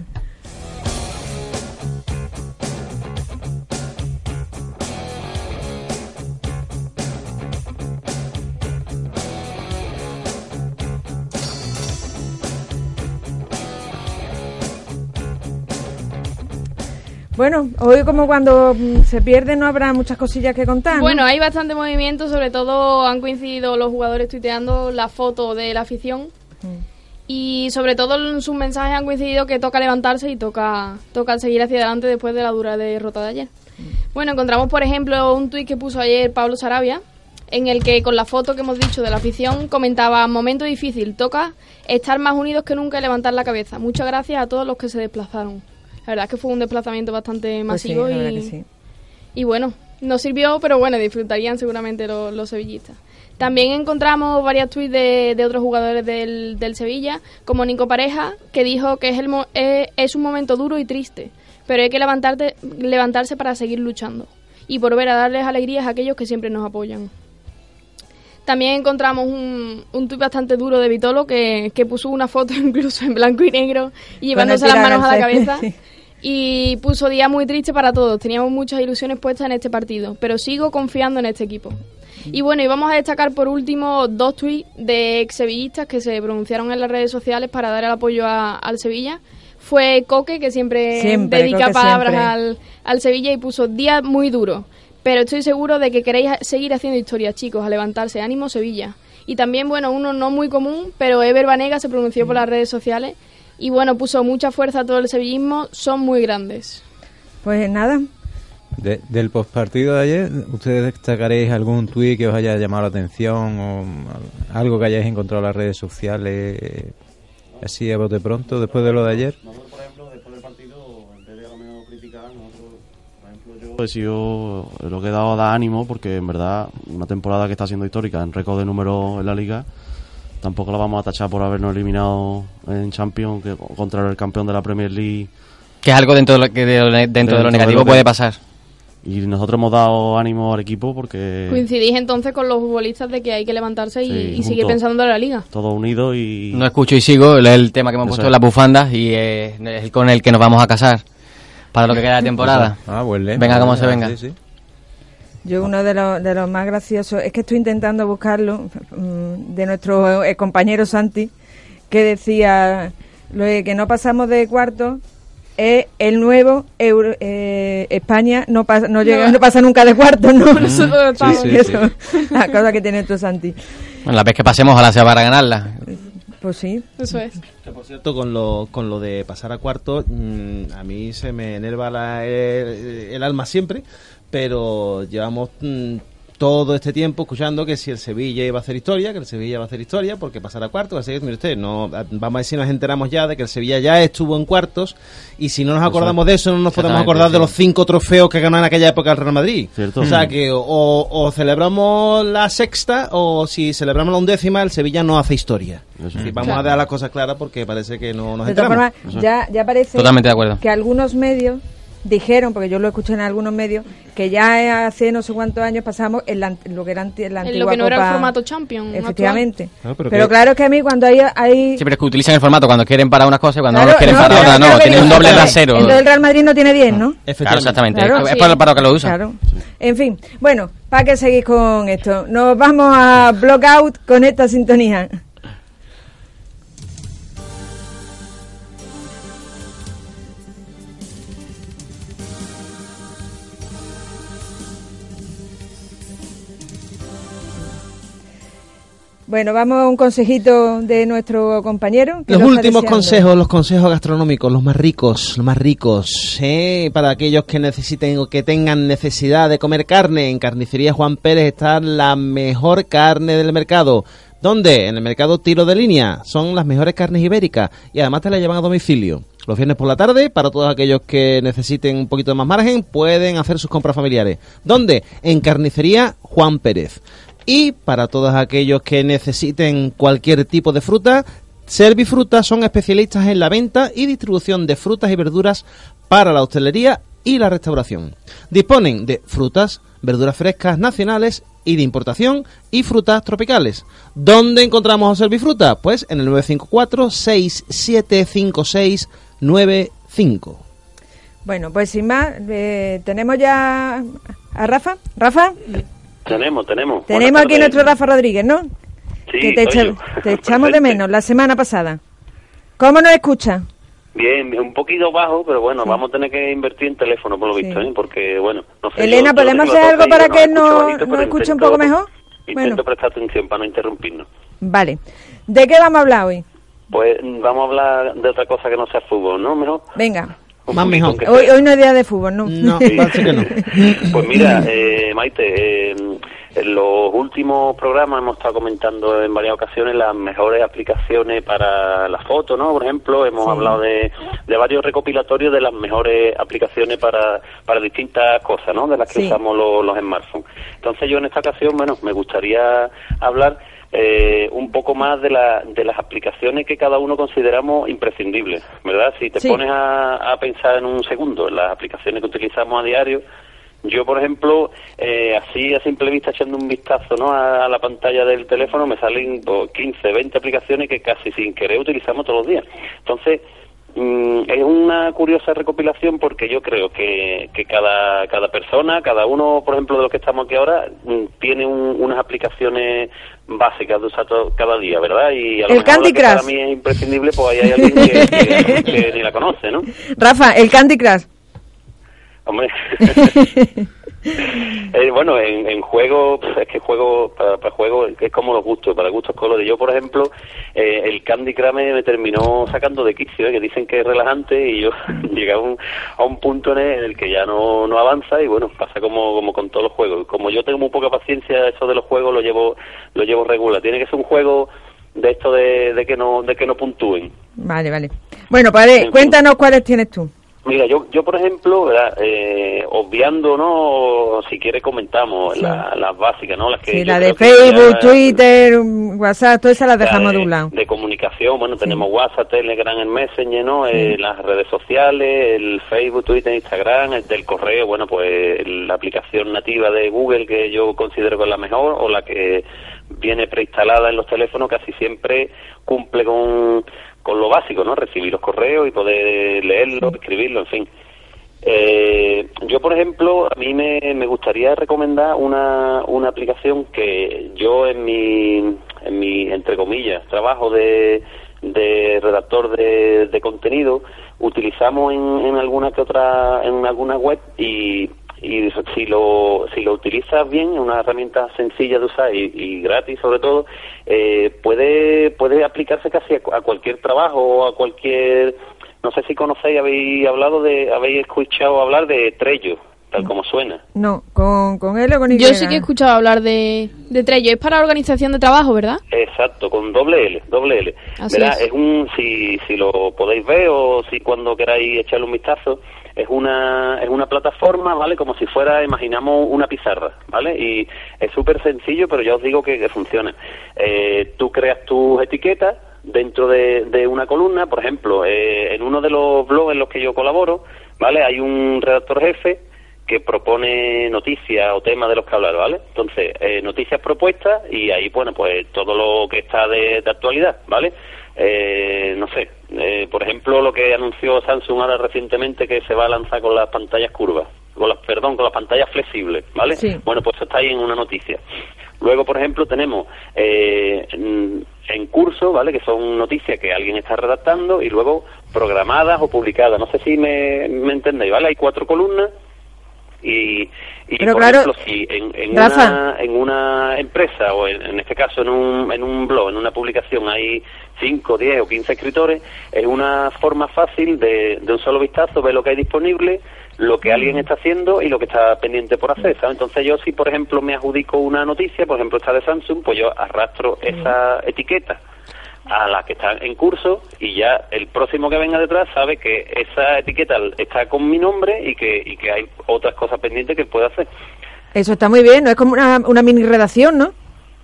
Bueno, hoy como cuando mm, se pierde no habrá muchas cosillas que contar. ¿no? Bueno, hay bastante movimiento, sobre todo han coincidido los jugadores tuiteando la foto de la afición y sobre todo en sus mensajes han coincidido que toca levantarse y toca, toca seguir hacia adelante después de la dura derrota de ayer. Bueno, encontramos por ejemplo un tuit que puso ayer Pablo Sarabia en el que con la foto que hemos dicho de la afición comentaba momento difícil, toca estar más unidos que nunca y levantar la cabeza. Muchas gracias a todos los que se desplazaron. La verdad es que fue un desplazamiento bastante Pues sí, masivo la y, que sí. y bueno, nos sirvió, pero bueno, disfrutarían seguramente los, los sevillistas. También encontramos varias tweets de, de otros jugadores del, del Sevilla, como Nico Pareja, que dijo que es, el mo- es, es un momento duro y triste, pero hay que levantarte, levantarse para seguir luchando y por ver a darles alegrías a aquellos que siempre nos apoyan. También encontramos un, un tuit bastante duro de Vitolo que, que puso una foto *laughs* incluso en blanco y negro y llevándose las manos a la cabeza. *laughs* sí. Y puso día muy triste para todos. Teníamos muchas ilusiones puestas en este partido, pero sigo confiando en este equipo. Y bueno, y vamos a destacar por último dos tweets de ex sevillistas que se pronunciaron en las redes sociales para dar el apoyo a- al Sevilla. Fue Coque, que siempre, Siempre, dedica palabras siempre. al, al Sevilla y puso día muy duro. Pero estoy seguro de que queréis seguir haciendo historia, chicos, a levantarse. Ánimo, Sevilla. Y también, bueno, uno no muy común, pero Ever Banega se pronunció por las redes sociales y, bueno, puso mucha fuerza a todo el sevillismo. Son muy grandes. Pues nada, De- del postpartido de ayer, ¿ustedes destacaréis algún tuit que os haya llamado la atención o al- algo que hayáis encontrado en las redes sociales eh, así a bote pronto después de lo de ayer? Nosotros, por ejemplo, después del partido, en vez de a lo mejor criticar, nosotros, por ejemplo, yo he sido lo que he dado a dar ánimo porque en verdad una temporada que está siendo histórica en récord de números en la liga tampoco la vamos a tachar por habernos eliminado en Champions que contra el campeón de la Premier League Que es algo dentro de lo, que de lo ne- dentro de lo de negativo lo que- puede pasar. y nosotros hemos dado ánimo al equipo porque Coincidís entonces con los futbolistas de que hay que levantarse y, Sí, y seguir pensando en la liga. todos unidos y No escucho y sigo, es el tema que hemos Eso puesto es. en las bufandas y eh, es el con el que nos vamos a casar para lo que queda de temporada. Ah, buen lema. Venga, como Ah, se venga. sí, sí. Yo uno de los, de los más graciosos, es que estoy intentando buscarlo, mm, de nuestro eh, compañero Santi, que decía lo de que no pasamos de cuarto es el nuevo Euro- eh, España no pasa no llega No. no pasa nunca de cuarto no Nosotros estamos- sí, Eso, *laughs* la cosa que tiene esto Santi. Bueno, la vez que pasemos, ojalá sea para ganarla. Pues sí Eso es. Que por cierto, con lo, con lo de pasar a cuarto, mm, a mí se me enerva la- el, el alma siempre, pero llevamos mm, todo este tiempo escuchando que si el Sevilla iba a hacer historia, que el Sevilla va a hacer historia, porque pasar a cuartos, así que mire usted, no, vamos a ver si nos enteramos ya de que el Sevilla ya estuvo en cuartos, y si no nos acordamos de eso, no nos podemos acordar de los cinco trofeos que ganó en aquella época el Real Madrid. Cierto. O sea que o, o celebramos la sexta, o si celebramos la undécima, el Sevilla no hace historia. Eso. Y vamos a dar las cosas claras porque parece que no nos de enteramos. formas ya ya parece Totalmente de acuerdo. que algunos medios dijeron porque yo lo escuché en algunos medios que ya hace no sé cuántos años pasamos en la, lo que era anti- la En antigua lo que no era el formato Champions. efectivamente Claro, pero, pero claro que a mí cuando hay, hay Sí, pero es que utilizan el formato cuando quieren para unas cosas y cuando Claro, no los quieren no, para otras, no. que Tienen un doble rasero. Entonces el Real Madrid no tiene 10, ¿no? Claro, exactamente. Claro, es sí. para, para lo que lo usan. Claro. En fin, bueno, ¿para qué seguís con esto? Nos vamos a block out con esta sintonía. Bueno, vamos a un consejito de nuestro compañero. Los lo últimos consejos, los consejos gastronómicos, los más ricos, los más ricos, ¿eh? para aquellos que necesiten o que tengan necesidad de comer carne. En Carnicería Juan Pérez está la mejor carne del mercado. ¿Dónde? En el mercado Tiro de Línea. Son las mejores carnes ibéricas y además te la llevan a domicilio. Los viernes por la tarde, para todos aquellos que necesiten un poquito de más margen, pueden hacer sus compras familiares. ¿Dónde? En Carnicería Juan Pérez. Y para todos aquellos que necesiten cualquier tipo de fruta, Servifruta son especialistas en la venta y distribución de frutas y verduras para la hostelería y la restauración. Disponen de frutas, verduras frescas nacionales y de importación y frutas tropicales. ¿Dónde encontramos a Servifruta? Pues en el 954-675695. Bueno, pues sin más, eh, tenemos ya a Rafa. Rafa, Tenemos, tenemos. tenemos aquí nuestro Rafa Rodríguez, ¿no? Sí, que te, echa- *laughs* echamos de menos la semana pasada. ¿Cómo nos escucha? Bien, un poquito bajo, pero bueno, vamos a tener que invertir en teléfono por lo visto. ¿eh? Porque, bueno, no sé. Elena, yo- ¿podemos hacer algo para que no- bajito, nos pero escuche un poco mejor? Intento Bueno. prestar atención para no interrumpirnos. Vale. ¿De qué vamos a hablar hoy? Pues mm, vamos a hablar de otra cosa que no sea fútbol, ¿no? Mejor. Venga. Más mejor. aunque Hoy, hoy no es día de fútbol, ¿no? No, Sí. *laughs* parece que no. *laughs* Pues mira, eh, Maite, eh, en los últimos programas hemos estado comentando en varias ocasiones las mejores aplicaciones para la foto, ¿no? Por ejemplo, hemos Sí. hablado de, de varios recopilatorios de las mejores aplicaciones para, para distintas cosas, ¿no? De las que Sí. usamos los, los smartphones. Entonces yo en esta ocasión, bueno, me gustaría hablar eh, un poco más de, la, de las aplicaciones que cada uno consideramos imprescindibles, ¿verdad? Si te Sí. pones a, a pensar en un segundo en las aplicaciones que utilizamos a diario, yo, por ejemplo, eh, así a simple vista echando un vistazo ¿no? a, a la pantalla del teléfono me salen pues, 15, 20 aplicaciones que casi sin querer utilizamos todos los días. Entonces, es una curiosa recopilación porque yo creo que, que cada, cada persona, cada uno, por ejemplo, de los que estamos aquí ahora, mm, tiene un- unas aplicaciones básicas de usar todo- cada día, ¿verdad? Y a lo El mejor Candy que para Crush. mí es imprescindible, pues ahí hay alguien que, que- que *laughs* ni la conoce, ¿no? Rafa, el Candy Crush. Hombre. *laughs* *laughs* Eh, bueno, en, en juego, es que juego, para, para juego es como los gustos, para gustos colores. Yo, por ejemplo, eh, el Candy Crush me, terminó sacando de quicio, eh, que dicen que es relajante y yo *laughs* llegué a un, a un punto en el, en el que ya no, no avanza y bueno, pasa como, como con todos los juegos. Como yo tengo muy poca paciencia, eso de los juegos lo llevo, lo llevo regular. Tiene que ser un juego de esto de, de que no, de que no puntúen. Vale, vale. Bueno, padre, cuéntanos cuáles tienes tú. Mira, yo, yo por ejemplo. Eh, obviando, ¿no? Si quiere comentamos Sí. la- las básicas, ¿no? Las que Sí, la de Facebook, ya- Twitter, WhatsApp, todas esas las la dejamos de, de, un lado. de comunicación, bueno, tenemos WhatsApp, Telegram, el Messenger, ¿no? Eh, las redes sociales, el Facebook, Twitter, Instagram, el del correo, bueno, pues la aplicación nativa de Google que yo considero que es la mejor o la que viene preinstalada en los teléfonos casi siempre cumple con, con lo básico, ¿no? Recibir los correos y poder leerlos, escribirlos, en fin. Eh, yo, por ejemplo, a mí me, me gustaría recomendar una, una aplicación que yo en mi, en mi, entre comillas, trabajo de, de redactor de, de contenido, utilizamos en, en alguna que otra, en alguna web y, y si lo, si lo utilizas bien, es una herramienta sencilla de usar y, y gratis sobre todo, eh, puede, puede aplicarse casi a, a cualquier trabajo o a cualquier no sé si conocéis, habéis hablado de, habéis escuchado hablar de Trello, tal como suena. No, con, con él o con Y. Yo sí que he escuchado hablar de, de Trello. Es para organización de trabajo, ¿verdad? Exacto, con doble L, doble L. Así Verá, es. es un, si, si lo podéis ver o si cuando queráis echarle un vistazo, es una, es una plataforma, ¿vale? Como si fuera, imaginamos, una pizarra, ¿vale? Y es súper sencillo, pero ya os digo que, funciona. Eh, tú creas tus etiquetas dentro de, de una columna, por ejemplo, eh, en uno de los blogs en los que yo colaboro, ¿vale? Hay un redactor jefe que propone noticias o temas de los que hablar, ¿vale? Entonces, eh, noticias propuestas y ahí, bueno, pues todo lo que está de actualidad, ¿vale? Eh, no sé, eh, por ejemplo, lo que anunció Samsung ahora recientemente que se va a lanzar con las pantallas curvas, con las, perdón, con las pantallas flexibles, ¿vale? Sí. Bueno, pues eso está ahí en una noticia. Luego, por ejemplo, tenemos eh, en, curso, ¿vale? Que son noticias que alguien está redactando y luego programadas o publicadas. No sé si me, me entendéis, ¿vale? Hay cuatro columnas y, y Pero por claro, ejemplo, si en, en una, en una empresa o en, en este caso en un, en un blog, en una publicación hay 5, 10 o 15 escritores, es una forma fácil de, de un solo vistazo ver lo que hay disponible, lo que alguien está haciendo y lo que está pendiente por hacer, ¿sabes? Entonces yo si, por ejemplo, me adjudico una noticia, por ejemplo esta de Samsung, pues yo arrastro esa etiqueta a la que está en curso y ya el próximo que venga detrás sabe que esa etiqueta está con mi nombre y que, y que hay otras cosas pendientes que puede hacer. Eso está muy bien, ¿no? Es como una, una mini redacción, ¿no?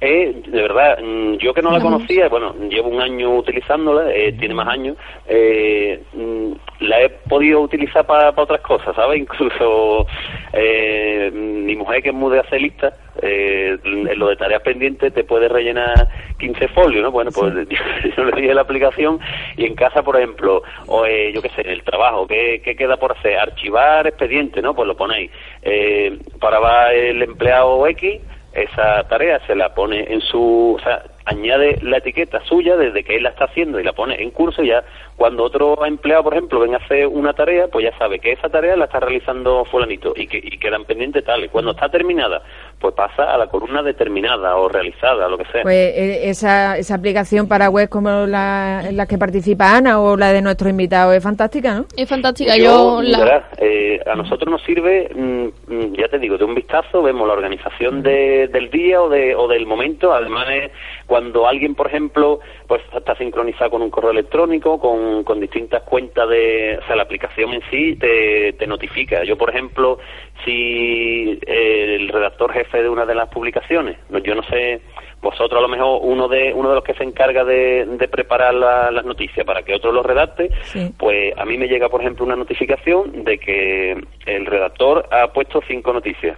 Eh, de verdad, mm, yo que no la conocía, bueno, llevo un año utilizándola, eh, tiene más años, eh, mm, la he podido utilizar para otras cosas, ¿sabes? *laughs* Incluso eh, mi mujer que es muy de hacer listas, eh, en lo de tareas pendientes te puede rellenar 15 folios, ¿no? Bueno, pues *laughs* yo le dije la aplicación y en casa, por ejemplo, o eh, yo qué sé, en el trabajo, ¿qué, qué queda por hacer? Archivar expediente, ¿no? Pues lo ponéis. Eh, para va el empleado X, esa tarea se la pone en su, o sea, añade la etiqueta suya desde que él la está haciendo y la pone en curso y ya cuando otro empleado, por ejemplo, venga a hacer una tarea, pues ya sabe que esa tarea la está realizando fulanito y que y quedan pendientes tales. Cuando está terminada, pues pasa a la columna determinada o realizada, lo que sea. Pues eh, esa, esa aplicación para web como la en la que participa Ana o la de nuestro invitado es fantástica, ¿no? Es fantástica. Yo, Yo, la, verás, eh, a nosotros nos sirve, mm, mm, ya te digo, de un vistazo vemos la organización de- del día o, de, o del momento. Además, es cuando alguien, por ejemplo, pues está sincronizado con un correo electrónico, con, con distintas cuentas de, o sea, la aplicación en sí te, te notifica. Yo, por ejemplo, si eh, el redactor jefe de una de las publicaciones, no- yo no sé, vosotros a lo mejor uno de uno de los que se encarga de, de preparar la- las noticias para que otro lo redacte, Sí. pues a mí me llega, por ejemplo, una notificación de que el redactor ha puesto cinco noticias.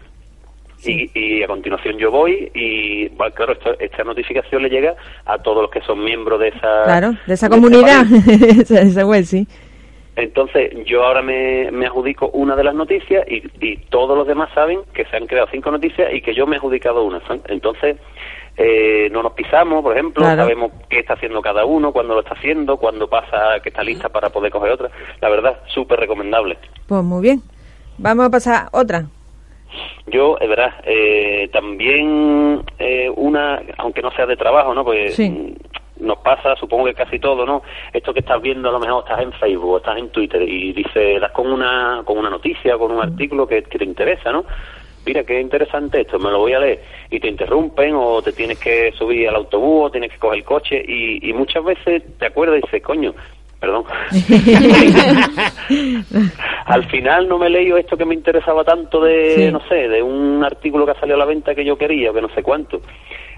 Y, y a continuación yo voy y, bueno, claro, esto- esta notificación le llega a todos los que son miembros de esa... Claro, de esa de comunidad, *laughs* esa web, sí. Entonces, yo ahora me, me adjudico una de las noticias y, y todos los demás saben que se han creado cinco noticias y que yo me he adjudicado una. Entonces, eh, no nos pisamos, por ejemplo, Claro. sabemos qué está haciendo cada uno, cuándo lo está haciendo, cuándo pasa que está lista para poder coger otra. La verdad, súper recomendable. Pues muy bien. Vamos a pasar otra. Yo, es verdad, eh, también eh, una, aunque no sea de trabajo, ¿no? Pues Sí. Mm, nos pasa, supongo que casi todo, ¿no? Esto que estás viendo, a lo mejor estás en Facebook estás en Twitter y dices, das con una, con una noticia, con un artículo que, que te interesa, ¿no? Mira, qué interesante esto, me lo voy a leer. Y te interrumpen o te tienes que subir al autobús o tienes que coger el coche y, y muchas veces te acuerdas y dices, coño, perdón. *laughs* Al final no me he leído esto que me interesaba tanto de, Sí. no sé, de un artículo que ha salido a la venta que yo quería, o que no sé cuánto.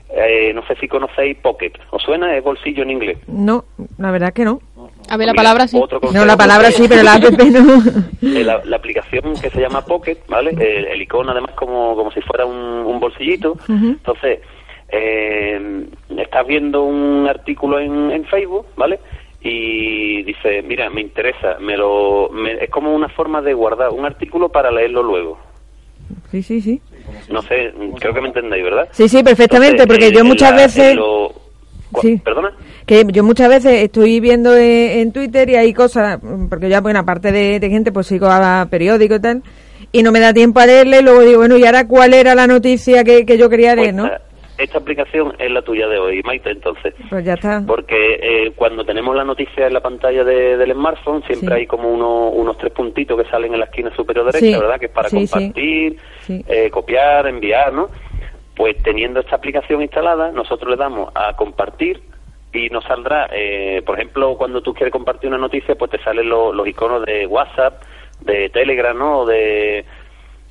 Eh, no sé si conocéis Pocket. ¿Os suena? Es bolsillo en inglés. No, la verdad que no. A ver, la Mira, palabra sí. otro No, la palabra sí, pero la *laughs* app no. eh, la, la aplicación que se llama Pocket, ¿vale? El, el icono además como, como si fuera un, un bolsillito. Entonces, eh, estás viendo un artículo en, en Facebook, ¿vale? Y dice, mira, me interesa, me lo, me- es como una forma de guardar un artículo para leerlo luego. Sí, sí, sí. No sé, creo que me entendéis, ¿verdad? Sí, sí, perfectamente, Entonces, porque yo muchas la- veces... lo- Sí. ¿Perdona? Que yo muchas veces estoy viendo en, en Twitter y hay cosas, porque ya, bueno, aparte de, de gente, pues sigo a periódico y tal, y no me da tiempo a leerle, y luego digo, bueno, ¿y ahora cuál era la noticia que, que yo quería leer, Pues no? Esta, aplicación es la tuya de hoy, Maite, entonces. Pues ya está. Porque eh, cuando tenemos la noticia en la pantalla de- del smartphone, siempre Sí. hay como uno- unos tres puntitos que salen en la esquina superior derecha, Sí. ¿verdad? Que es para Sí, compartir, eh, copiar, enviar, ¿no? Pues teniendo esta aplicación instalada, nosotros le damos a compartir y nos saldrá, eh, por ejemplo, cuando tú quieres compartir una noticia, pues te salen lo- los iconos de WhatsApp, de Telegram, ¿no? O de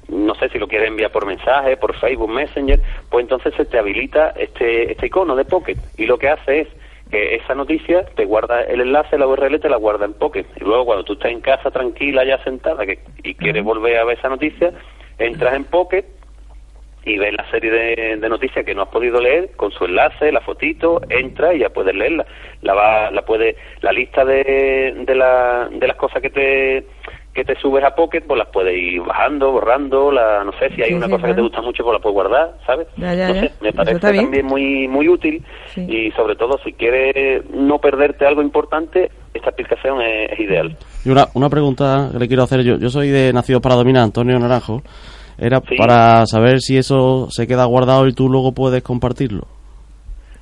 no sé si lo quieres enviar por mensaje, por Facebook Messenger, pues entonces se te habilita este, este icono de Pocket. Y lo que hace es que esa noticia te guarda el enlace, la URL te la guarda en Pocket. Y luego cuando tú estás en casa tranquila ya sentada que, y quieres volver a ver esa noticia, entras en Pocket y ves la serie de, de noticias que no has podido leer con su enlace, la fotito, entra y ya puedes leerla. La va, la puede, la lista de, de, la, de las cosas que te que te subes a Pocket, pues las puedes ir bajando, borrando, la, no sé si hay Sí, una sí, cosa que te gusta mucho, pues la puedes guardar, ¿sabes? Ya, ya, no ya. sé, me parece también muy muy útil Sí. y sobre todo si quieres no perderte algo importante, esta aplicación es, es ideal. Y una, una pregunta que le quiero hacer yo. Yo soy de Nacidos para Dominar, Antonio Naranjo. Era Sí. para saber si eso se queda guardado y tú luego puedes compartirlo.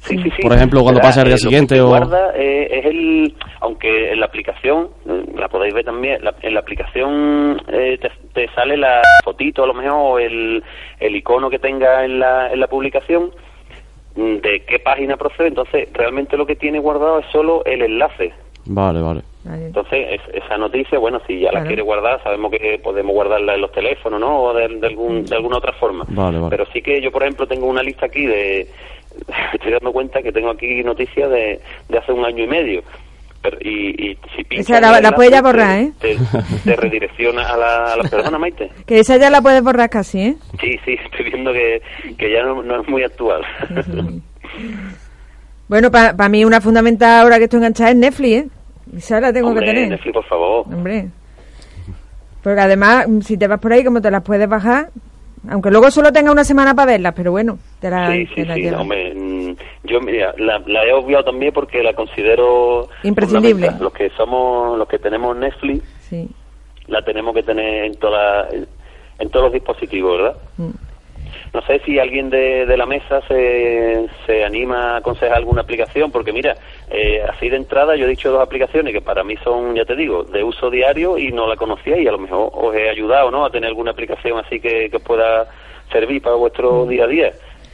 Sí, sí, sí. Por ejemplo, cuando pase al día eh, lo que siguiente te o- guarda eh, es el, aunque en la aplicación, eh, la podéis ver también, la- en la aplicación eh, te, te sale la fotito a lo mejor, o el, el icono que tenga en la, en la publicación mm, de qué página procede, entonces realmente lo que tiene guardado es solo el enlace. Vale, vale. Vale. Entonces, es- esa noticia, bueno, si ya la Claro. quiere guardar, sabemos que podemos guardarla en los teléfonos, ¿no? O de, de algún, de alguna otra forma. Vale, vale. Pero sí que yo, por ejemplo, tengo una lista aquí de... Estoy dando cuenta que tengo aquí noticias de, de hace un año y medio. Pero, y, y si pinchas Esa la- puedes ya borrar, ¿eh? Te, te redirecciona a la, a la persona, Maite. *laughs* Que esa ya la puedes borrar casi, ¿eh? Sí, sí, estoy viendo que, que ya no, no es muy actual. *laughs* Bueno, para mí una fundamental ahora que estoy enganchada es Netflix, ¿eh? Esa la tengo Hombre, que tener. Netflix, por favor. Hombre. Porque además, si te vas por ahí, como te las puedes bajar, aunque luego solo tenga una semana para verlas, pero bueno, te las Sí, te sí, sí, llevas. hombre, mm, yo mira, la, la he obviado también porque la considero Imprescindible. Los que somos, los que tenemos Netflix, la tenemos que tener en toda, en todos los dispositivos, ¿verdad? Mm. No sé si alguien de, de la mesa se, se anima a aconsejar alguna aplicación, porque mira, eh, así de entrada yo he dicho dos aplicaciones que para mí son, ya te digo, de uso diario y no la conocía y a lo mejor os he ayudado, ¿no? A tener alguna aplicación así que, que os pueda servir para vuestro día a día.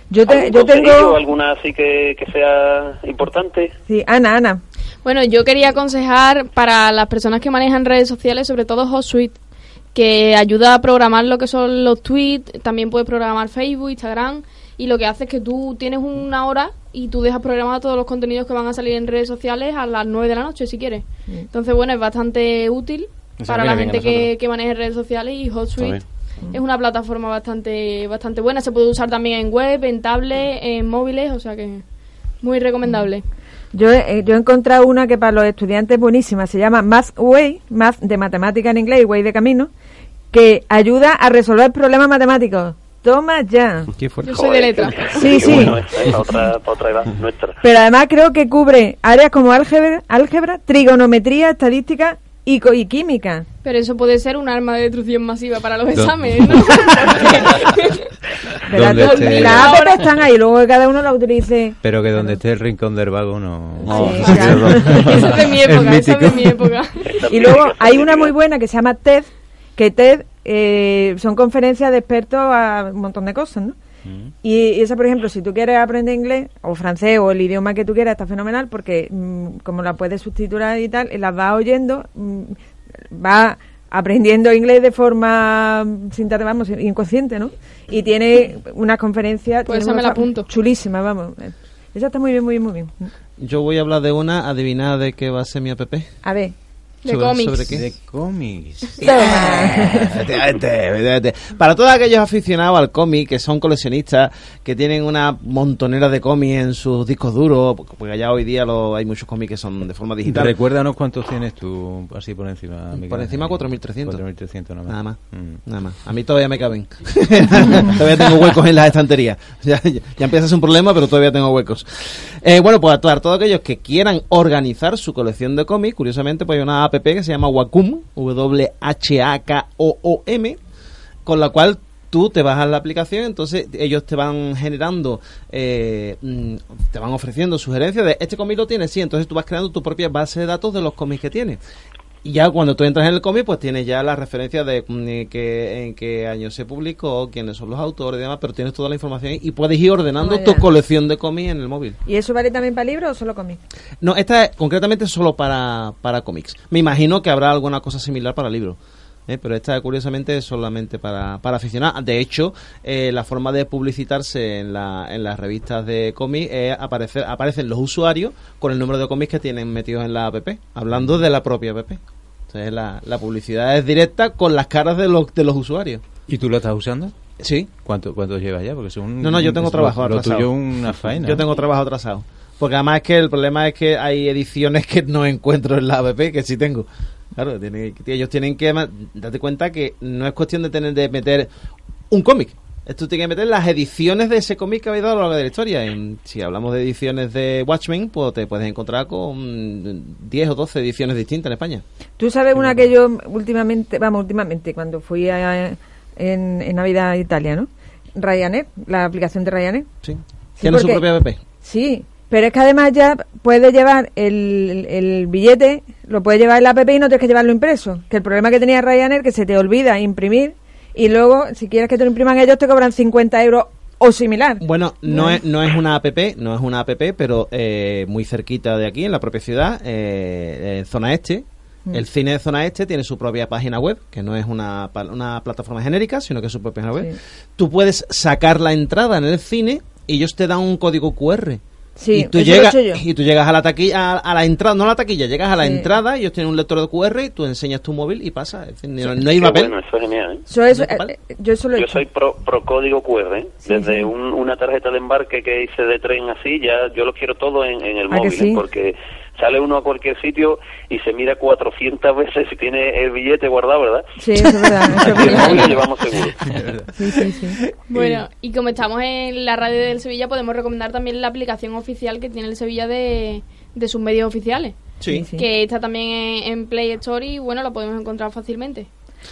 Yo, te- ¿Algún yo tengo... alguna así que, que sea importante? Sí, Ana, Ana. Bueno, yo quería aconsejar para las personas que manejan redes sociales, sobre todo HotSuite, que ayuda a programar lo que son los tweets, también puedes programar Facebook, Instagram, y lo que hace es que tú tienes una hora y tú dejas programados todos los contenidos que van a salir en redes sociales a las 9 de la noche, si quieres. Entonces, bueno, es bastante útil Eso para la gente que, que maneje redes sociales y HotSuite es una plataforma bastante bastante buena. Se puede usar también en web, en tablet, en móviles, o sea que muy recomendable. Yo, he- yo he encontrado una que para los estudiantes es buenísima, se llama Math Way, Math de matemática en inglés y Way de camino, que ayuda a resolver problemas matemáticos. Toma ya. Qué fuerte. Yo soy de letra. Sí, sí. bueno, esta otra, para otra edad *laughs* nuestra. Pero además creo que cubre áreas como álgebra, álgebra trigonometría, estadística y, co- y química. Pero eso puede ser un arma de destrucción masiva para los exámenes, *laughs* ¿no? Donde las- esté- las app están ahí, luego que cada uno la utilice. Pero que donde esté el rincón del vago no... Sí, no- claro. *laughs* Eso es de mi *laughs* Es época, eso es de mi época. Y luego hay una muy buena que se llama TED, que TED eh, son conferencias de expertos a un montón de cosas, ¿no? Y, y esa, por ejemplo, si tú quieres aprender inglés o francés o el idioma que tú quieras, está fenomenal porque mm, como la puedes subtitular y tal, y las vas oyendo, mm, vas aprendiendo inglés de forma mm, sin vamos, inconsciente, ¿no? Y tiene una conferencia Pues tiene esa me una la apunto. chulísima, vamos. Esa está muy bien, muy bien, muy bien. Yo voy a hablar de una, adivinada de qué va a ser mi app. A ver. De ¿Sobre- cómics. sobre qué? De cómics. Efectivamente. Para todos aquellos aficionados al cómic, que son coleccionistas, que tienen una montonera de cómics en sus discos duros, porque ya hoy día lo- hay muchos cómics que son de forma digital. Recuérdanos cuántos tienes tú así por encima. Miguel Por encima, Ángel. 4.300. 4.300 nada más. Nada más. Mm. Nada más. A mí todavía me caben. *laughs* todavía tengo huecos en las estanterías. *laughs* Ya, ya, ya empieza a ser un problema, pero todavía tengo huecos. Eh, bueno, pues a todos todos aquellos que quieran organizar su colección de cómics, curiosamente, pues hay una app que se llama Wacom, W-H-A-K-O-O-M, con la cual tú te bajas la aplicación, entonces ellos te van generando, eh, mm, te van ofreciendo sugerencias de este cómic lo tienes, sí, entonces tú vas creando tu propia base de datos de los cómics que tienes. Y ya cuando tú entras en el cómic, pues tienes ya la referencia de mm, que, en qué año se publicó, quiénes son los autores y demás, pero tienes toda la información y puedes ir ordenando tu colección de cómics en el móvil. ¿Y eso vale también para libros o solo cómics? No, esta es concretamente solo para, para cómics. Me imagino que habrá alguna cosa similar para libros. ¿Eh? Pero esta, curiosamente, es solamente para, para aficionados. De hecho, eh, la forma de publicitarse en, la, en las revistas de cómics es aparecer, aparecen los usuarios con el número de cómics que tienen metidos en la app, hablando de la propia app. Entonces, la, la publicidad es directa con las caras de los, de los usuarios. ¿Y tú lo estás usando? Sí. ¿Cuánto, cuánto llevas ya? Porque son, No, no, yo tengo trabajo Lo atrasado. tuyo una faena. Yo tengo trabajo atrasado. Porque además es que el problema es que hay ediciones que no encuentro en la app, que sí tengo. Claro, tiene- ellos tienen que date cuenta que no es cuestión de tener de meter un cómic. Esto tiene que meter las ediciones de ese cómic que habéis dado a lo largo de la historia. En- si hablamos de ediciones de Watchmen, pues te puedes encontrar con 10 o 12 ediciones distintas en España. Tú sabes una que yo últimamente, vamos, últimamente, cuando fui a, en, en Navidad a Italia, ¿no? Ryanair, la aplicación de Ryanair. Sí. Sí, Tiene su propia app. Sí, pero es que además ya puedes llevar el, el billete, lo puedes llevar en la app y no tienes que llevarlo impreso. Que el problema que tenía Ryanair que se te olvida imprimir y luego, si quieres que te lo impriman ellos, te cobran 50 euros o similar. Bueno, no es, no es una app, no es una app, pero eh, muy cerquita de aquí, en la propia ciudad, eh, en zona este. Mm. El cine de zona este tiene su propia página web, que no es una, una plataforma genérica, sino que es su propia página web. Sí. Tú puedes sacar la entrada en el cine y ellos te dan un código QR. Sí, y, tú eso lo he llegas, hecho yo. y tú llegas a la taquilla, a, a la entrada, no a la taquilla, llegas a la Sí. entrada, ellos tienen un lector de QR y tú enseñas tu móvil y pasa. Es decir, no, no hay papel. bueno, eso es genial, ¿eh? Eso es, ¿No? eh, yo eso lo he Yo hecho. soy pro, pro código QR, ¿eh? Sí, Desde sí. un- una tarjeta de embarque que hice de tren así, ya yo lo quiero todo en, en el ¿A que móvil, ¿eh? sí? porque sale uno a cualquier sitio y se mira 400 *laughs* veces si tiene el billete guardado, ¿verdad? Sí, eso es verdad. eso es móvil lo verdad. llevamos seguro. Sí, sí, sí. Bueno, y como estamos en la radio del Sevilla, podemos recomendar también la aplicación oficial que tiene el Sevilla de, de sus medios oficiales. Sí. Sí. Que está también en, en Play Store y bueno, lo podemos encontrar fácilmente.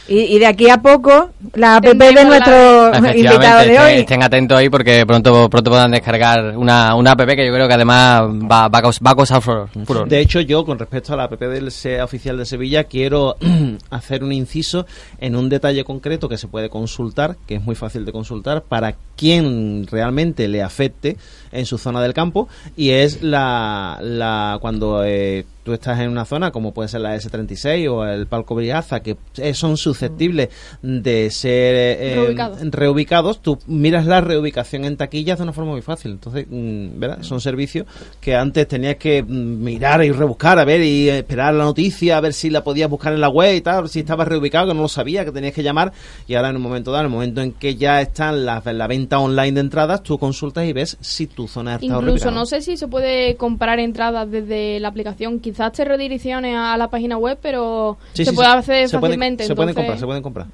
Y, y de aquí a poco, la app de nuestro invitado Efectivamente, de estén, hoy. estén atentos ahí porque pronto pronto podrán descargar una, una app que yo creo que además va, va, va a causar furor. furor. De hecho, yo con respecto a la app del SEA oficial de Sevilla quiero *clears throat* hacer un inciso en un detalle concreto que se puede consultar, que es muy fácil de consultar para quien realmente le afecte en su zona del campo y es la, la cuando eh, tú estás en una zona como puede ser la S36 o el Palco Briaza, que eh, son susceptibles de ser eh, Reubicados. reubicados, tú miras la reubicación en taquillas de una forma muy fácil. Entonces, mm, ¿verdad? Son servicios que antes tenías que mm, mirar y rebuscar, a ver, y esperar la noticia, a ver si la podías buscar en la web y tal, si estabas reubicado, que no lo sabía, que tenías que llamar, y ahora en un momento dado, en el momento en que ya están las la venta online de entradas, tú consultas y ves si tu zona está Incluso reubicada. no sé si se puede comprar entradas desde la aplicación. Quizás te redireccione a la página web, pero Sí, se sí, puede sí. hacer se pueden- fácilmente. se pueden comprar, se pueden comprar.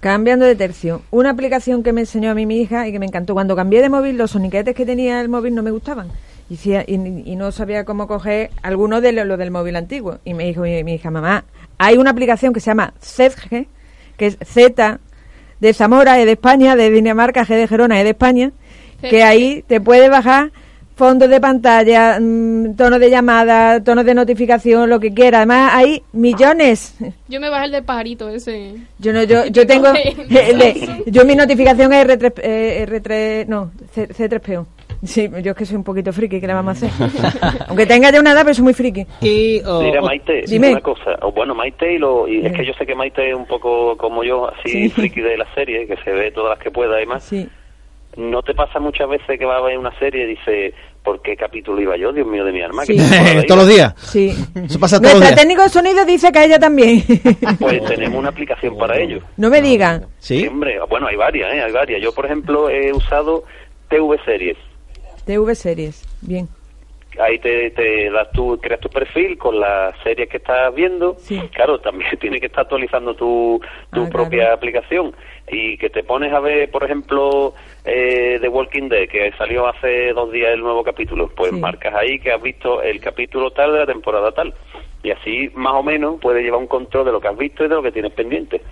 Cambiando de tercio, una aplicación que me enseñó a mí mi hija y que me encantó. Cuando cambié de móvil, los soniquetes que tenía el móvil no me gustaban. Y, decía- y, y no sabía cómo coger alguno de lo, lo del móvil antiguo. Y me dijo mi, mi hija, mamá, hay una aplicación que se llama ZG, que es Z de Zamora, E de España, de Dinamarca, G de Gerona, E de España, que ahí te puede bajar fondos de pantalla, mm, tono de llamada, tono de notificación, lo que quiera. Además, hay millones. Yo me bajé el del pajarito ese. Yo no, yo, yo *laughs* tengo, *laughs* el de- yo mi notificación es R3, eh, R3 no, C, 3 po Sí, yo es que soy un poquito friki, ¿qué le vamos a hacer? *laughs* Aunque tenga ya una edad, pero soy muy friki. Y, Mira, Maite, Dime. una cosa. O, Bueno, Maite y, lo, y es que yo sé que Maite es un poco como yo, así Sí. friki de la serie, que se ve todas las que pueda y más. Sí. ¿No te pasa muchas veces que vas a ver una serie y dices, ¿por qué capítulo iba yo? Dios mío de mi alma. Sí. *laughs* todos los días. Sí. Eso pasa todos los Nuestra días. técnico de sonido dice que a ella también. *laughs* Pues tenemos una aplicación para ello. no me digan. Sí. hombre, bueno, hay varias, ¿eh? Hay varias. Yo, por ejemplo, he usado TV Series. TV series. Bien. Ahí te, te das tu, creas tu perfil con las series que estás viendo. Sí. Claro, también *laughs* tienes que estar actualizando tu, tu Ah, propia claro. aplicación. Y que te pones a ver, por ejemplo, eh, The Walking Dead, que salió hace dos días el nuevo capítulo. Pues Sí. marcas ahí que has visto el capítulo tal de la temporada tal. Y así, más o menos, puedes llevar un control de lo que has visto y de lo que tienes pendiente.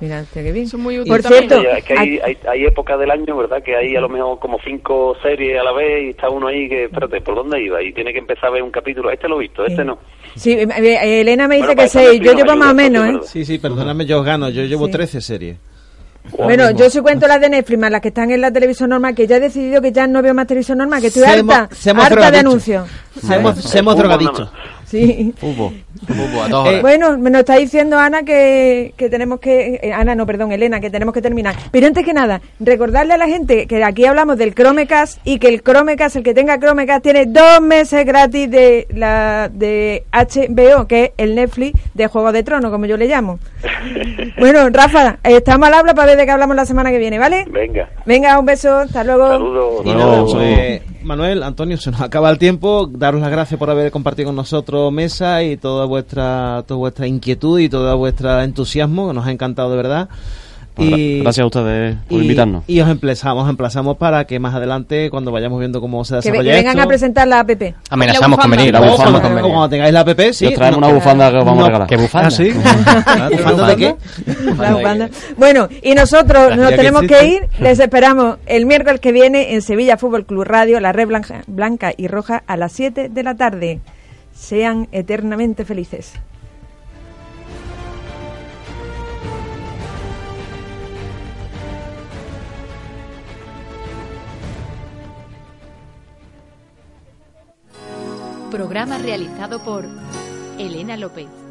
Mira, qué bien. Son muy útiles Por cierto, es que hay, aquí- hay, hay épocas del año, ¿verdad? Que hay a lo mejor como cinco series a la vez y está uno ahí que, espérate, ¿por dónde iba? Y tiene que empezar a ver un capítulo. Este lo he visto, este Sí. no. Sí, eh, eh, Elena me dice Bueno, que seis. Yo llevo más o menos, ¿eh? Sí, sí, perdóname, yo os gano. Yo llevo Sí. 13 series. Bueno, yo si cuento las de Netflix más las que están en la televisión normal, que ya he decidido que ya no veo más televisión normal, que estoy Semos- harta, semos harta de anuncios. Drogaditos. nada más. Sí. Fútbol. Eh. Bueno, me nos está diciendo Ana que, que tenemos que... eh, Ana, no, perdón, Elena, que tenemos que terminar. Pero antes que nada, recordarle a la gente que aquí hablamos del Chromecast y que el Chromecast, el que tenga Chromecast, tiene dos meses gratis de la de HBO, que es el Netflix de Juego de Tronos, como yo le llamo. Bueno, Rafa, estamos al habla para ver de qué hablamos la semana que viene, ¿vale? Venga, Venga, un beso, hasta luego. saludos. Manuel, Antonio, se nos acaba el tiempo. Daros las gracias por haber compartido con nosotros mesa y toda vuestra, toda vuestra inquietud y todo vuestro entusiasmo, que nos ha encantado de verdad. Y, Gracias a ustedes por y- invitarnos. Y os emplazamos, os emplazamos para que más adelante, cuando vayamos viendo cómo se Que, ve- que desarrolla vengan esto, a presentar la app. Amenazamos con venir. La bufanda cuando, con venir. o cuando tengáis la app, sí. Os traemos no- una bufanda que os vamos no- a regalar. ¿Qué bufanda? Ah, sí. *laughs* ¿Bufanda de qué? La bufanda. Bueno, y nosotros nos que tenemos que ir. Les esperamos el miércoles que viene en Sevilla Fútbol Club Radio, la red blanca, blanca y roja a las 7 de la tarde. Sean eternamente felices. Programa realizado por Elena López.